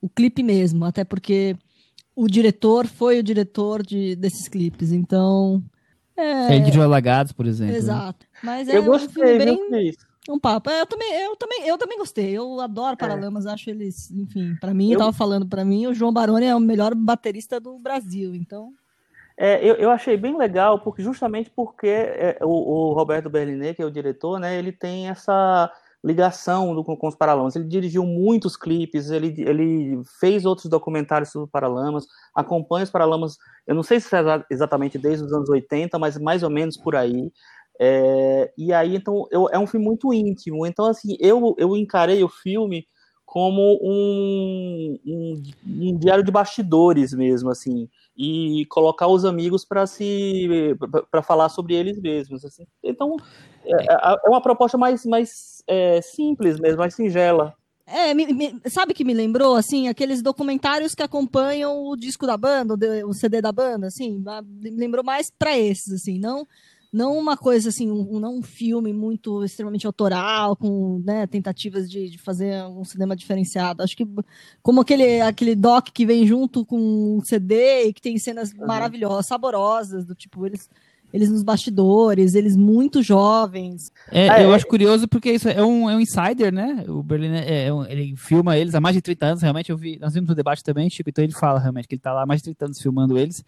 o clipe mesmo, até porque o diretor foi o diretor de, desses clipes, então... É, é de Alagados, por exemplo. Né? Exato. Né? Mas é eu gostei, um filme bem um papo. É, eu também, eu também, eu também gostei. Eu adoro Paralamas, é. acho eles, enfim, para mim, eu... eu tava falando para mim, o João Baroni é o melhor baterista do Brasil, então. É, eu, eu achei bem legal, porque justamente porque é, o, o, Roberto Berlinet, que é o diretor, né, ele tem essa ligação do, com, com, os Paralamas. Ele dirigiu muitos clipes, ele, ele fez outros documentários sobre Paralamas, acompanha os Paralamas, eu não sei se é exatamente desde os anos 80, mas mais ou menos por aí. É, e aí, então, eu, é um filme muito íntimo. Então, assim, eu, eu encarei o filme como um, um, um diário de bastidores mesmo, assim, e colocar os amigos para se para falar sobre eles mesmos. Assim. Então, é, é, é uma proposta mais, mais é, simples mesmo, mais singela. É, me, me, sabe que me lembrou, assim, aqueles documentários que acompanham o disco da banda, o CD da banda, assim, me lembrou mais para esses, assim, não não uma coisa assim, um, não um filme muito extremamente autoral, com né, tentativas de, de, fazer um cinema diferenciado. Acho que como aquele, aquele doc que vem junto com o CD e que tem cenas uhum. maravilhosas, saborosas, do tipo, eles eles nos bastidores, eles muito jovens. É, ah, eu é, acho curioso porque isso é um, é um insider, né? O Berlim é, é um, ele filma eles há mais de 30 anos, realmente. Eu vi, nós vimos no debate também, Chico, então ele fala realmente que ele está lá há mais de 30 anos filmando eles.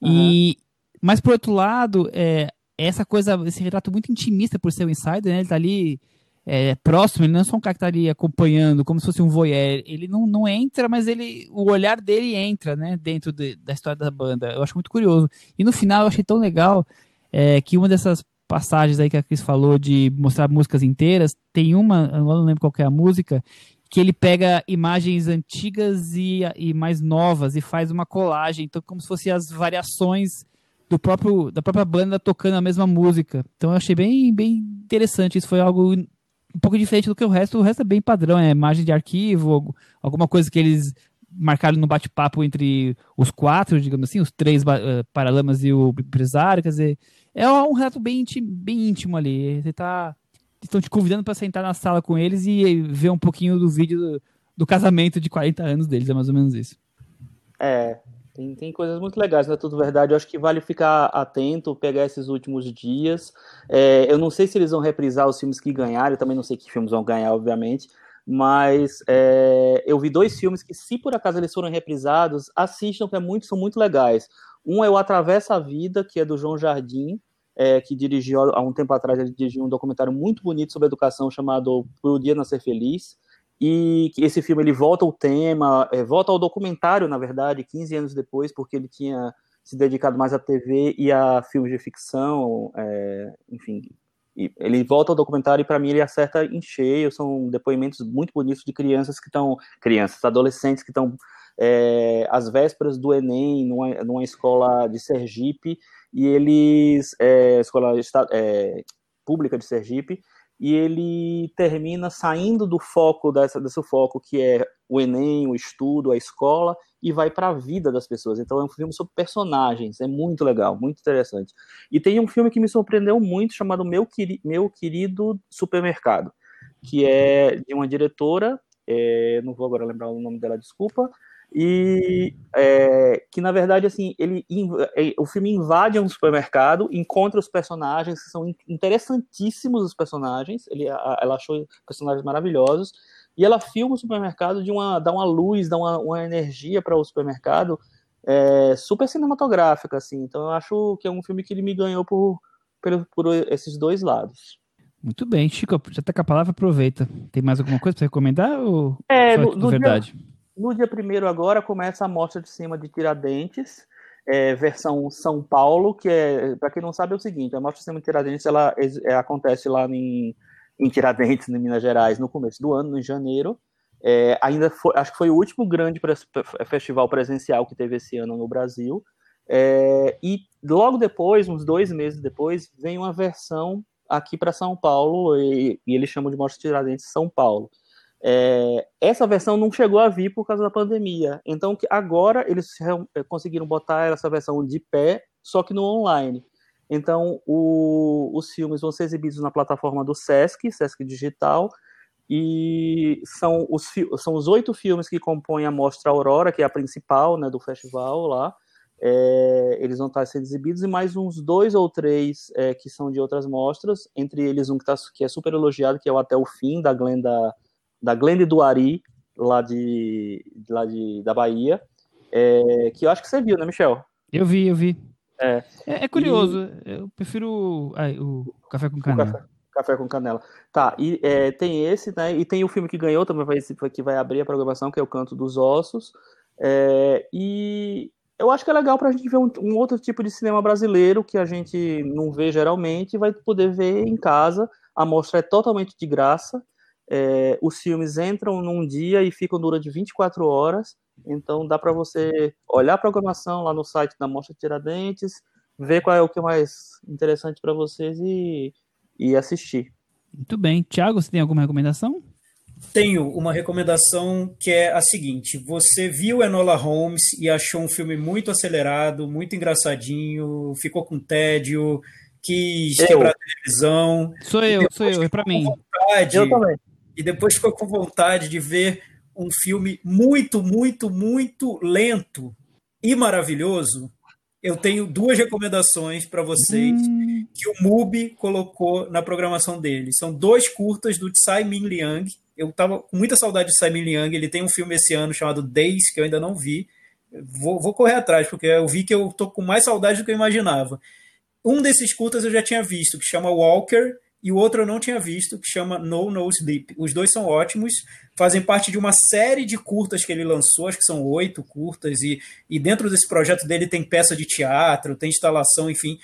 Uhum. E, mas por outro lado, é, essa coisa, esse retrato muito intimista por ser um insider, né? Ele tá ali é, próximo, ele não é só um cara que tá ali acompanhando, como se fosse um voyeur. Ele não, não entra, mas ele, o olhar dele entra, né, dentro de, da história da banda. Eu acho muito curioso. E no final eu achei tão legal é, que uma dessas passagens aí que a Cris falou de mostrar músicas inteiras, tem uma, eu não lembro qual é a música, que ele pega imagens antigas e, e mais novas e faz uma colagem, então como se fossem as variações do próprio da própria banda tocando a mesma música. Então eu achei bem bem interessante. Isso foi algo um pouco diferente do que o resto. O resto é bem padrão, é imagem de arquivo, alguma coisa que eles marcaram no bate-papo entre os quatro, digamos assim, os três uh, Paralamas e o empresário, quer dizer, é um relato bem íntimo, bem íntimo ali. Você tá estão te convidando para sentar na sala com eles e ver um pouquinho do vídeo do, do, casamento de 40 anos deles, é mais ou menos isso. É, tem, tem coisas muito legais, não é tudo verdade. Eu acho que vale ficar atento, pegar esses últimos dias. É, eu não sei se eles vão reprisar os filmes que ganharam, eu também não sei que filmes vão ganhar, obviamente. Mas é, eu vi dois filmes que, se por acaso eles foram reprisados, assistam, que é muito, são muito legais. Um é o Atravessa a Vida, que é do João Jardim, é, que dirigiu há um tempo atrás, ele dirigiu um documentário muito bonito sobre educação chamado Por o Dia Nascer Feliz e esse filme ele volta ao tema, é, volta ao documentário, na verdade, 15 anos depois, porque ele tinha se dedicado mais à TV e a filmes de ficção, é, enfim. ele volta ao documentário e para mim ele acerta em cheio, são depoimentos muito bonitos de crianças que estão, crianças, adolescentes que estão é, às vésperas do Enem, numa, numa escola de Sergipe, e eles, é, escola é, pública de Sergipe, e ele termina saindo do foco dessa, desse foco que é o Enem, o estudo, a escola, e vai para a vida das pessoas. Então é um filme sobre personagens, é muito legal, muito interessante. E tem um filme que me surpreendeu muito chamado Meu, Meu Querido Supermercado, que é de uma diretora, é, não vou agora lembrar o nome dela, desculpa, e é, que na verdade assim ele é, o filme invade um supermercado encontra os personagens que são interessantíssimos os personagens ele ela achou personagens maravilhosos e ela filma o supermercado de uma dá uma luz dá uma, uma energia para o supermercado é, super cinematográfica assim então eu acho que é um filme que ele me ganhou por por, por esses dois lados muito bem, Chico, já tá com a palavra, aproveita. Tem mais alguma coisa para recomendar ou é, no, no verdade? Dia no dia primeiro agora começa a mostra de cima de Tiradentes, é, versão São Paulo, que é, para quem não sabe, é o seguinte, a mostra de cima de Tiradentes, ela é, acontece lá em, em Tiradentes, em Minas Gerais, no começo do ano, em janeiro, é, ainda foi, acho que foi o último grande festival presencial que teve esse ano no Brasil. É, e logo depois, uns dois meses depois, vem uma versão aqui para São Paulo, e, e, eles chamam de Mostra Tiradentes São Paulo. É, essa versão não chegou a vir por causa da pandemia. Então, agora eles é, conseguiram botar essa versão de pé, só que no online. Então, o, os filmes vão ser exibidos na plataforma do Sesc, Sesc Digital, e são os, são os oito filmes que compõem a Mostra Aurora, que é a principal né, do festival lá. É, eles vão estar sendo exibidos, e mais uns dois ou três é, que são de outras mostras, entre eles um que, tá, que é super elogiado, que é o Até o Fim, da Glenda da Glende do Ari, lá, de, lá de, da Bahia, é, que eu acho que você viu, né, Michel? Eu vi, eu vi. É, é, é curioso, e... eu prefiro o café com canela. Café, café, com canela. Tá, e é, tem esse, né, e tem o filme que ganhou também, vai, que vai abrir a programação, que é o Canto dos Ossos, é, e eu acho que é legal para a gente ver um, um, outro tipo de cinema brasileiro que a gente não vê geralmente vai poder ver em casa. A mostra é totalmente de graça é, os filmes entram num dia e ficam durante 24 horas, então dá para você olhar a programação lá no site da Mostra Tiradentes, ver qual é o que é mais interessante para vocês e, e assistir. Muito bem. Tiago, você tem alguma recomendação? Tenho uma recomendação que é a seguinte: você viu Enola Holmes e achou um filme muito acelerado, muito engraçadinho, ficou com tédio, quis eu. quebrar a televisão. Sou eu, sou eu, é para mim. Vontade, eu também. E depois ficou com vontade de ver um filme muito, muito, muito lento e maravilhoso. Eu tenho duas recomendações para vocês hum. que o MUBI colocou na programação dele. São dois curtas do Tsai Ming Liang. Eu estava com muita saudade de Tsai Ming Liang. Ele tem um filme esse ano chamado Days, que eu ainda não vi. Vou, vou correr atrás, porque eu vi que eu tô com mais saudade do que eu imaginava. Um desses curtas eu já tinha visto, que chama Walker, e o outro eu não tinha visto, que chama No No Sleep. Os dois são ótimos, fazem parte de uma série de curtas que ele lançou, acho que são oito curtas, e, e dentro desse projeto dele tem peça de teatro, tem instalação, enfim.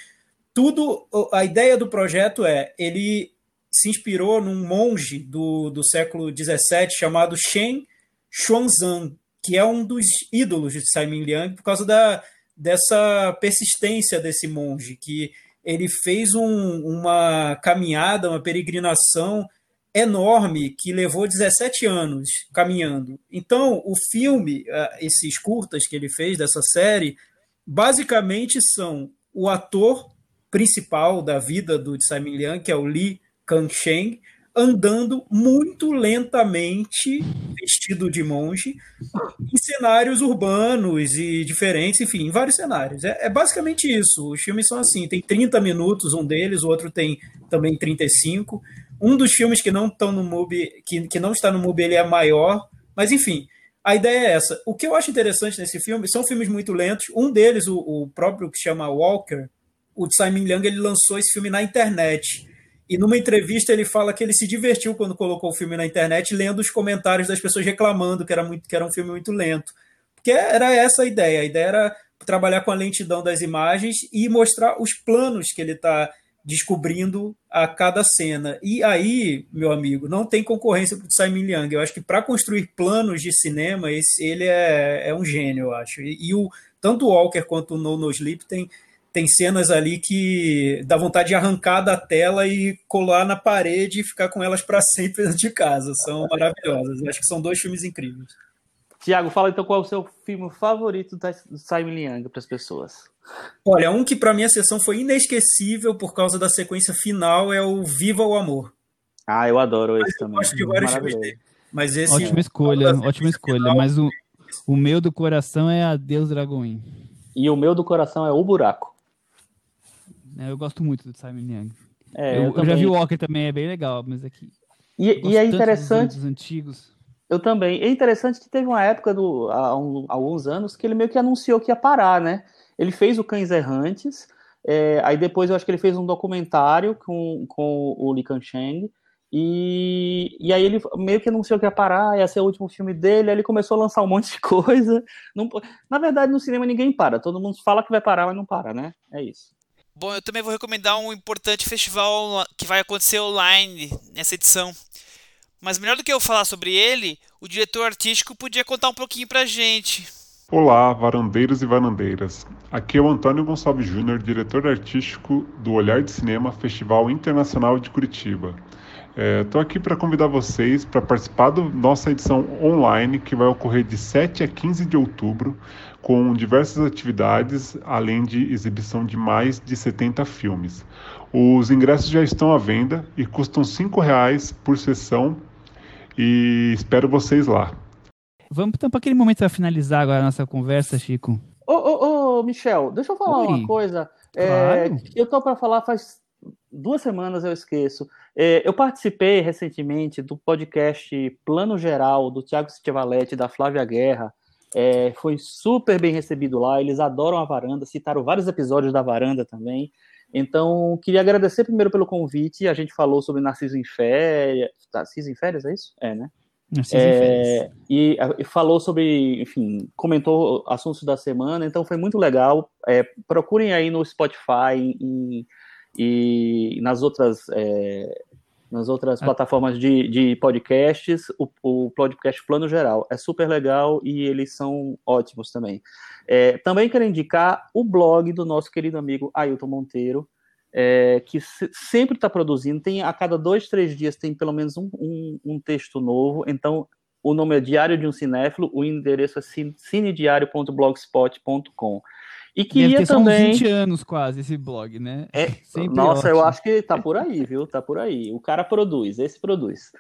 Tudo, a ideia do projeto é, ele se inspirou num monge do, do século XVII chamado Shen Xuanzang, que é um dos ídolos de Simon Liang por causa da, dessa persistência desse monge, que ele fez um, uma caminhada, uma peregrinação enorme que levou 17 anos caminhando. Então, o filme, ah, esses curtas que ele fez dessa série, basicamente são o ator principal da vida do Simon Liang, que é o Li Kangsheng, andando muito lentamente, vestido de monge, em cenários urbanos e diferentes, enfim, em vários cenários. É, é, basicamente isso. Os filmes são assim: tem 30 minutos, um deles, o outro tem também 35. Um dos filmes que não estão no MUBI, que, que não está no MUBI, ele é maior, mas enfim. A ideia é essa. O que eu acho interessante nesse filme são filmes muito lentos. Um deles, o, o próprio que chama Walker, o Simon Liang, ele lançou esse filme na internet. E numa entrevista ele fala que ele se divertiu quando colocou o filme na internet, lendo os comentários das pessoas reclamando que era, muito, que era um filme muito lento. Porque era essa a ideia. A ideia era trabalhar com a lentidão das imagens e mostrar os planos que ele está descobrindo a cada cena. E aí, meu amigo, não tem concorrência para o Simon Liang. Eu acho que para construir planos de cinema, esse, ele é, é um gênio, eu acho. E, e o, tanto o Walker quanto o No No Sleep tem tem cenas ali que dá vontade de arrancar da tela e colar na parede e ficar com elas para sempre dentro de casa. São maravilhosas. acho que são dois filmes incríveis. Tiago, fala então qual é o seu filme favorito do Simon Liang para as pessoas. Olha, um que para mim a sessão foi inesquecível por causa da sequência final é o Viva o Amor. Ah, eu adoro esse também. Gosto de vários filmes dele. Mas esse ótima escolha, ótima escolha. Final, mas o, o meu do coração é Adeus Dragoin. E o meu do coração é O Buraco. Né? Eu gosto muito do Simon Young. É, eu, eu, eu já vi o Walker também, é bem legal, mas aqui. E, e é interessante. Dos antigos. Eu também. É interessante que teve uma época, do, há, um, há alguns anos, que ele meio que anunciou que ia parar, né? Ele fez o Cães Errantes, é, aí depois eu acho que ele fez um documentário com, com o Li Kancheng, e, e aí ele meio que anunciou que ia parar, ia ser o último filme dele, aí ele começou a lançar um monte de coisa. Não, na verdade, no cinema ninguém para, todo mundo fala que vai parar, mas não para, né? É isso. Bom, eu também vou recomendar um importante festival que vai acontecer online nessa edição. Mas melhor do que eu falar sobre ele, o diretor artístico podia contar um pouquinho pra gente. Olá, varandeiros e varandeiras. Aqui é o Antônio Gonçalves Júnior, diretor artístico do Olhar de Cinema Festival Internacional de Curitiba. Estou é, aqui para convidar vocês para participar da nossa edição online, que vai ocorrer de 7 a 15 de outubro, com diversas atividades, além de exibição de mais de 70 filmes. Os ingressos já estão à venda e custam R$ reais por sessão e espero vocês lá. Vamos então para aquele momento para finalizar agora a nossa conversa, Chico. Ô, ô, ô, Michel, deixa eu falar Oi. uma coisa. É, claro. É, eu tô para falar faz duas semanas, eu esqueço. É, eu participei recentemente do podcast Plano Geral do Tiago Stivaletti da Flávia Guerra. É, foi super bem recebido lá. Eles adoram a varanda, citaram vários episódios da varanda também. Então, queria agradecer primeiro pelo convite. A gente falou sobre Narciso em Férias. Narciso em Férias, é isso? É, né? Narciso é, em Férias. E, e, falou sobre, enfim, comentou assuntos da semana. Então, foi muito legal. É, procurem aí no Spotify, em, e nas outras é, nas outras ah. plataformas de, de podcasts, o, o, podcast Plano Geral. É super legal e eles são ótimos também. É, também quero indicar o blog do nosso querido amigo Ailton Monteiro, é, que se, sempre está produzindo, tem a cada dois, três dias tem pelo menos um, um, um, texto novo, então o nome é Diário de um Cinéfilo, o endereço é cinediário.blogspot.com. E queria também. Uns 20 anos quase esse blog, né? É, nossa, ótimo. eu acho que tá por aí, viu? Tá por aí. O cara produz, esse produz.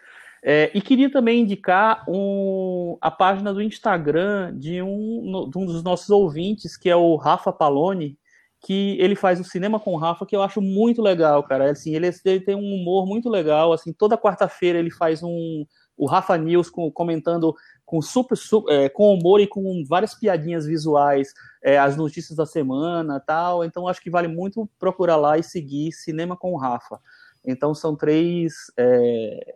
É, e queria também indicar um, a página do Instagram de um, de um dos nossos ouvintes, que é o Rafa Paloni, que ele faz o Cinema com o Rafa, que eu acho muito legal, cara. Assim, ele, ele tem um humor muito legal. Assim, toda quarta-feira ele faz um o Rafa News com, comentando com super, super é, com humor e com várias piadinhas visuais é, as notícias da semana, tal. Então acho que vale muito procurar lá e seguir Cinema com Rafa. Então são três é,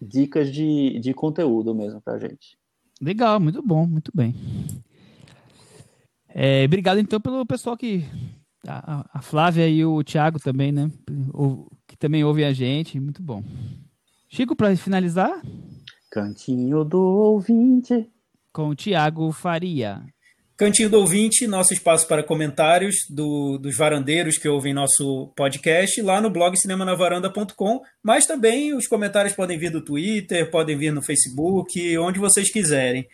dicas de, de conteúdo mesmo pra gente. Legal, muito bom, muito bem. É, obrigado então pelo pessoal que. A, a, Flávia e o Thiago também, né? O, que também ouvem a gente, muito bom. Chico, para finalizar. Cantinho do ouvinte. Com o Thiago Faria. Cantinho do Ouvinte, nosso espaço para comentários do, dos varandeiros que ouvem nosso podcast, lá no blog cinemanavaranda.com, mas também os comentários podem vir do Twitter, podem vir no Facebook, onde vocês quiserem.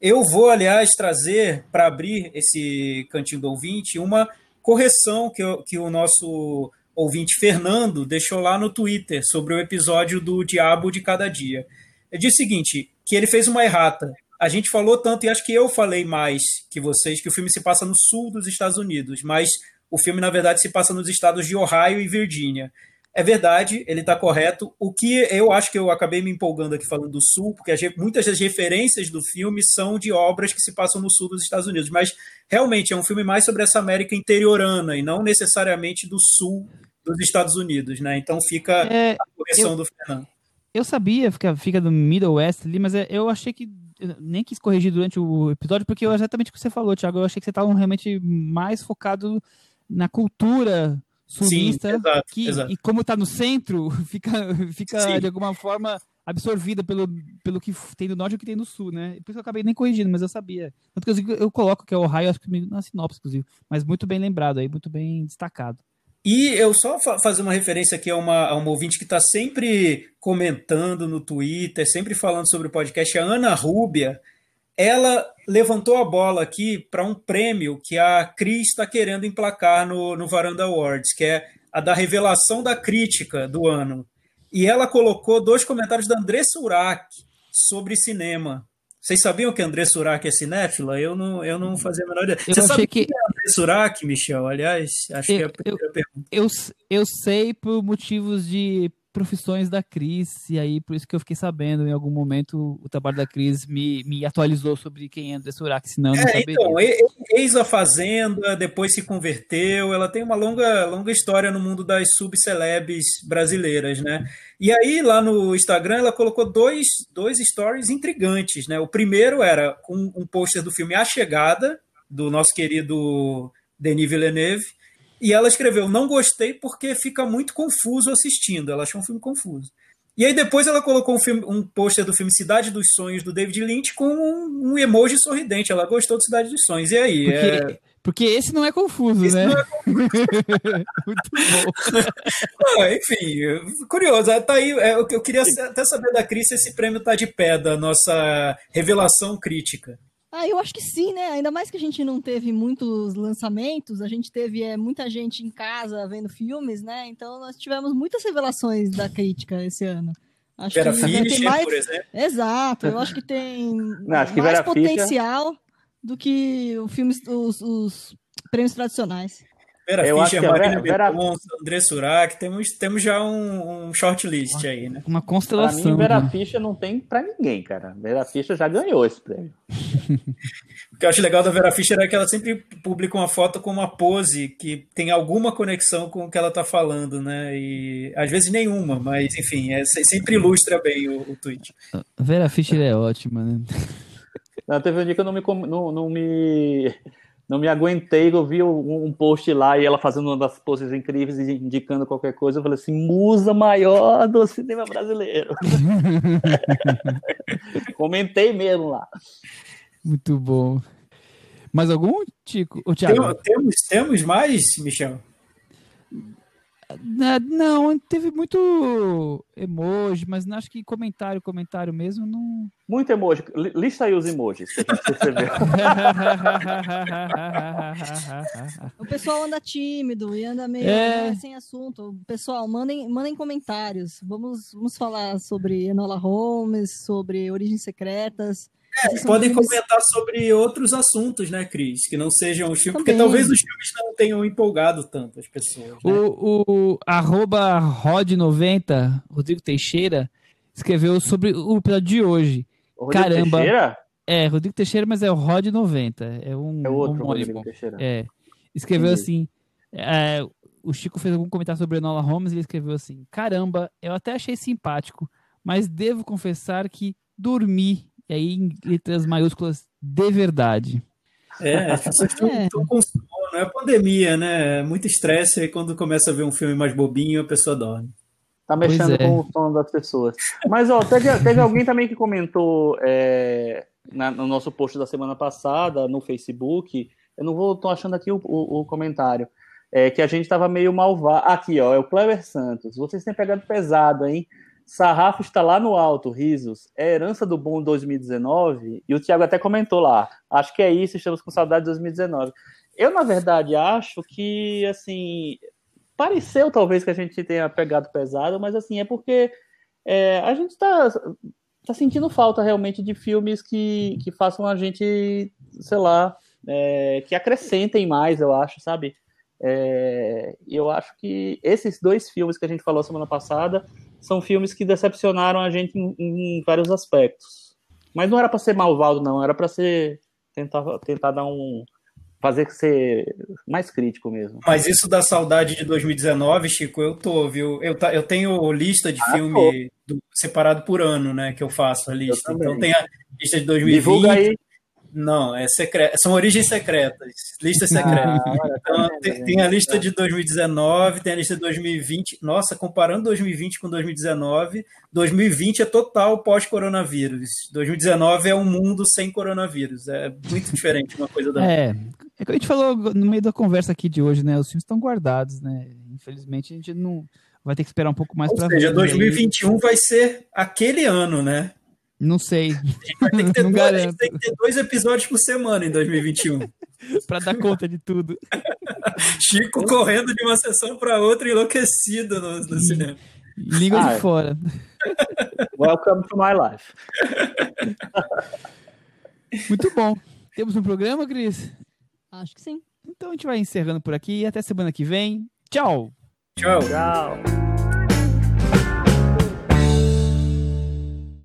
Eu vou, aliás, trazer para abrir esse Cantinho do Ouvinte uma correção que, eu, que o nosso ouvinte Fernando deixou lá no Twitter sobre o episódio do Diabo de Cada Dia. Disse o seguinte, que ele fez uma errata a gente falou tanto, e acho que eu falei mais que vocês, que o filme se passa no sul dos Estados Unidos, mas o filme, na verdade, se passa nos estados de Ohio e Virgínia. É verdade, ele está correto. O que eu acho que eu acabei me empolgando aqui falando do Sul, porque muitas das referências do filme são de obras que se passam no Sul dos Estados Unidos, mas realmente é um filme mais sobre essa América interiorana e não necessariamente do Sul dos Estados Unidos, né? Então fica é, a correção eu, do Fernando. Eu sabia, fica, fica do Middle West ali, mas é, eu achei que nem quis corrigir durante o episódio, porque eu, exatamente o que você falou, Thiago. Eu achei que você estava realmente mais focado na cultura sulista. Sim, exato, que, exato. E como está no centro, fica, fica de alguma forma absorvida pelo, pelo que tem no norte e o que tem no sul, né? Por isso que eu acabei nem corrigindo, mas eu sabia. Tanto que eu, eu coloco que é o Ohio, acho que na sinopse, inclusive. Mas muito bem lembrado aí, muito bem destacado. E eu só fa fazer uma referência aqui a uma, a uma ouvinte que está sempre comentando no Twitter, sempre falando sobre o podcast, a Ana Rúbia. Ela levantou a bola aqui para um prêmio que a Cris está querendo emplacar no, no Varanda Awards, que é a da revelação da crítica do ano. E ela colocou dois comentários da André Surak sobre cinema. Vocês sabiam que André Surak é cinéfila? Eu não, eu não fazia a menor ideia. Eu Você sabe que... é André Surak, Michel? Aliás, acho eu, que é a primeira eu, pergunta. Eu, eu sei por motivos de profissões da Cris, e aí por isso que eu fiquei sabendo em algum momento o trabalho da Cris me, me atualizou sobre quem é André Surak, senão eu não é, saberia. Então, ex a Fazenda, depois se converteu, ela tem uma longa, longa história no mundo das subcelebs brasileiras, né? E aí lá no Instagram ela colocou dois, dois stories intrigantes, né? O primeiro era com um pôster do filme A Chegada, do nosso querido Denis Villeneuve, e ela escreveu: Não gostei porque fica muito confuso assistindo. Ela achou um filme confuso. E aí depois ela colocou um, filme, um pôster do filme Cidade dos Sonhos do David Lynch com um, um emoji sorridente. Ela gostou de Cidade dos Sonhos. E aí? Porque, é... porque esse não é confuso, esse né? Não é confuso. muito bom. ah, enfim, curioso. Tá aí, é, eu queria até saber da Cris se esse prêmio tá de pé da nossa revelação crítica. Ah, eu acho que sim, né? Ainda mais que a gente não teve muitos lançamentos, a gente teve é, muita gente em casa vendo filmes, né? Então nós tivemos muitas revelações da crítica esse ano. Acho Vera que Fischer, mais... por exemplo. Exato, eu acho que tem não, acho que mais potencial Fischer... do que o filmes, os, os prêmios tradicionais. Vera eu Fischer, Marina Vera... Mendonça, André Surak, temos, temos já um, um shortlist aí, né? Uma constelação. Pra mim, Vera né? Fischer não tem pra ninguém, cara. Vera Fischer já ganhou esse prêmio. o que eu acho legal da Vera Fischer é que ela sempre publica uma foto com uma pose que tem alguma conexão com o que ela tá falando, né? E às vezes nenhuma, mas enfim, é, sempre ilustra bem o, o tweet. A Vera Fischer é ótima, né? Não, teve um dia que eu não me, não, não me não me aguentei, eu vi um, post lá e ela fazendo uma das poses incríveis e indicando qualquer coisa. Eu falei assim: musa maior do cinema brasileiro. Comentei mesmo lá. Muito bom. Mais algum, Tico? O Thiago? Tem, temos, temos mais, Michel? Na- Não, teve muito emoji, mas não acho que comentário, comentário mesmo não. Muito emoji. Li- Lista aí os emojis percebeu. O pessoal anda tímido e anda meio É. né, sem assunto. Pessoal, mandem, mandem comentários. Vamos, vamos falar sobre Enola Holmes, sobre Origens Secretas. São Podem comentar sobre outros assuntos, né, Cris? Que não sejam os filmes, porque Também. talvez os filmes não tenham empolgado tanto as pessoas. né? O, o arroba Rod90, Rodrigo Teixeira, escreveu sobre o episódio de hoje. Rodrigo Caramba. Teixeira? É, Rodrigo Teixeira, mas é o Rod90. É um É outro homônimo. Rodrigo Teixeira. É. Escreveu Entendi. assim. é, o Chico fez algum comentário sobre Enola Holmes e ele escreveu assim: Caramba, eu até achei simpático, mas devo confessar que dormi. E aí, em letras maiúsculas, de verdade. É, as pessoas estão É. com sono, é pandemia, né? É Muito estresse, aí quando começa a ver um filme mais bobinho, a pessoa dorme. Tá mexendo é. com o sono das pessoas. Mas, ó, teve, teve alguém também que comentou é, na- no nosso post da semana passada, no Facebook. Eu não vou, tô achando aqui o, o- o comentário. É, que a gente tava meio malvado. Aqui, ó, é o Clever Santos. Vocês têm pegado pesado, hein? Sarrafo está lá no alto, risos. É herança do bom 2019? E o Thiago até comentou lá. Acho que é isso, estamos com saudade de 2019. Eu, na verdade, acho que, assim, pareceu talvez que a gente tenha pegado pesado, mas assim, é porque é, a gente tá, tá sentindo falta realmente de filmes que, que façam a gente, sei lá, é, que acrescentem mais, eu acho, sabe? É, eu acho que esses dois filmes que a gente falou semana passada são filmes que decepcionaram a gente em, em vários aspectos. Mas não era para ser malvado, não, era para ser tentar, tentar dar um fazer ser mais crítico mesmo. Mas isso da saudade de 2019, Chico, eu tô, viu? Eu, ta- eu tenho lista de Ah, filme do- separado por ano, né? Que eu faço a lista. Então tem a lista de 2020. Divulga aí. Não, é secre... são origens secretas, lista secreta. Ah, olha, tá Então, tem, gente? tem a lista de 2019, tem a lista de 2020. Nossa, comparando 2020 com 2019, 2020 é total pós-coronavírus. 2019 é um mundo sem coronavírus. É muito diferente uma coisa da outra. É, é que a gente falou no meio da conversa aqui de hoje, né? Os filmes estão guardados, né? Infelizmente a gente não vai ter que esperar um pouco mais Ou para seja, ver. 2021 vai ser aquele ano, né? Não sei, Não dois, a gente tem que ter dois episódios por semana em 2021. para dar conta de tudo. Chico correndo de uma sessão para outra, enlouquecido no, no cinema. Língua Ah, de é. fora. Welcome to my life. Muito bom. Temos um programa, Cris? Acho que sim. Então a gente vai encerrando por aqui. Até semana que vem. Tchau! Tchau. Tchau.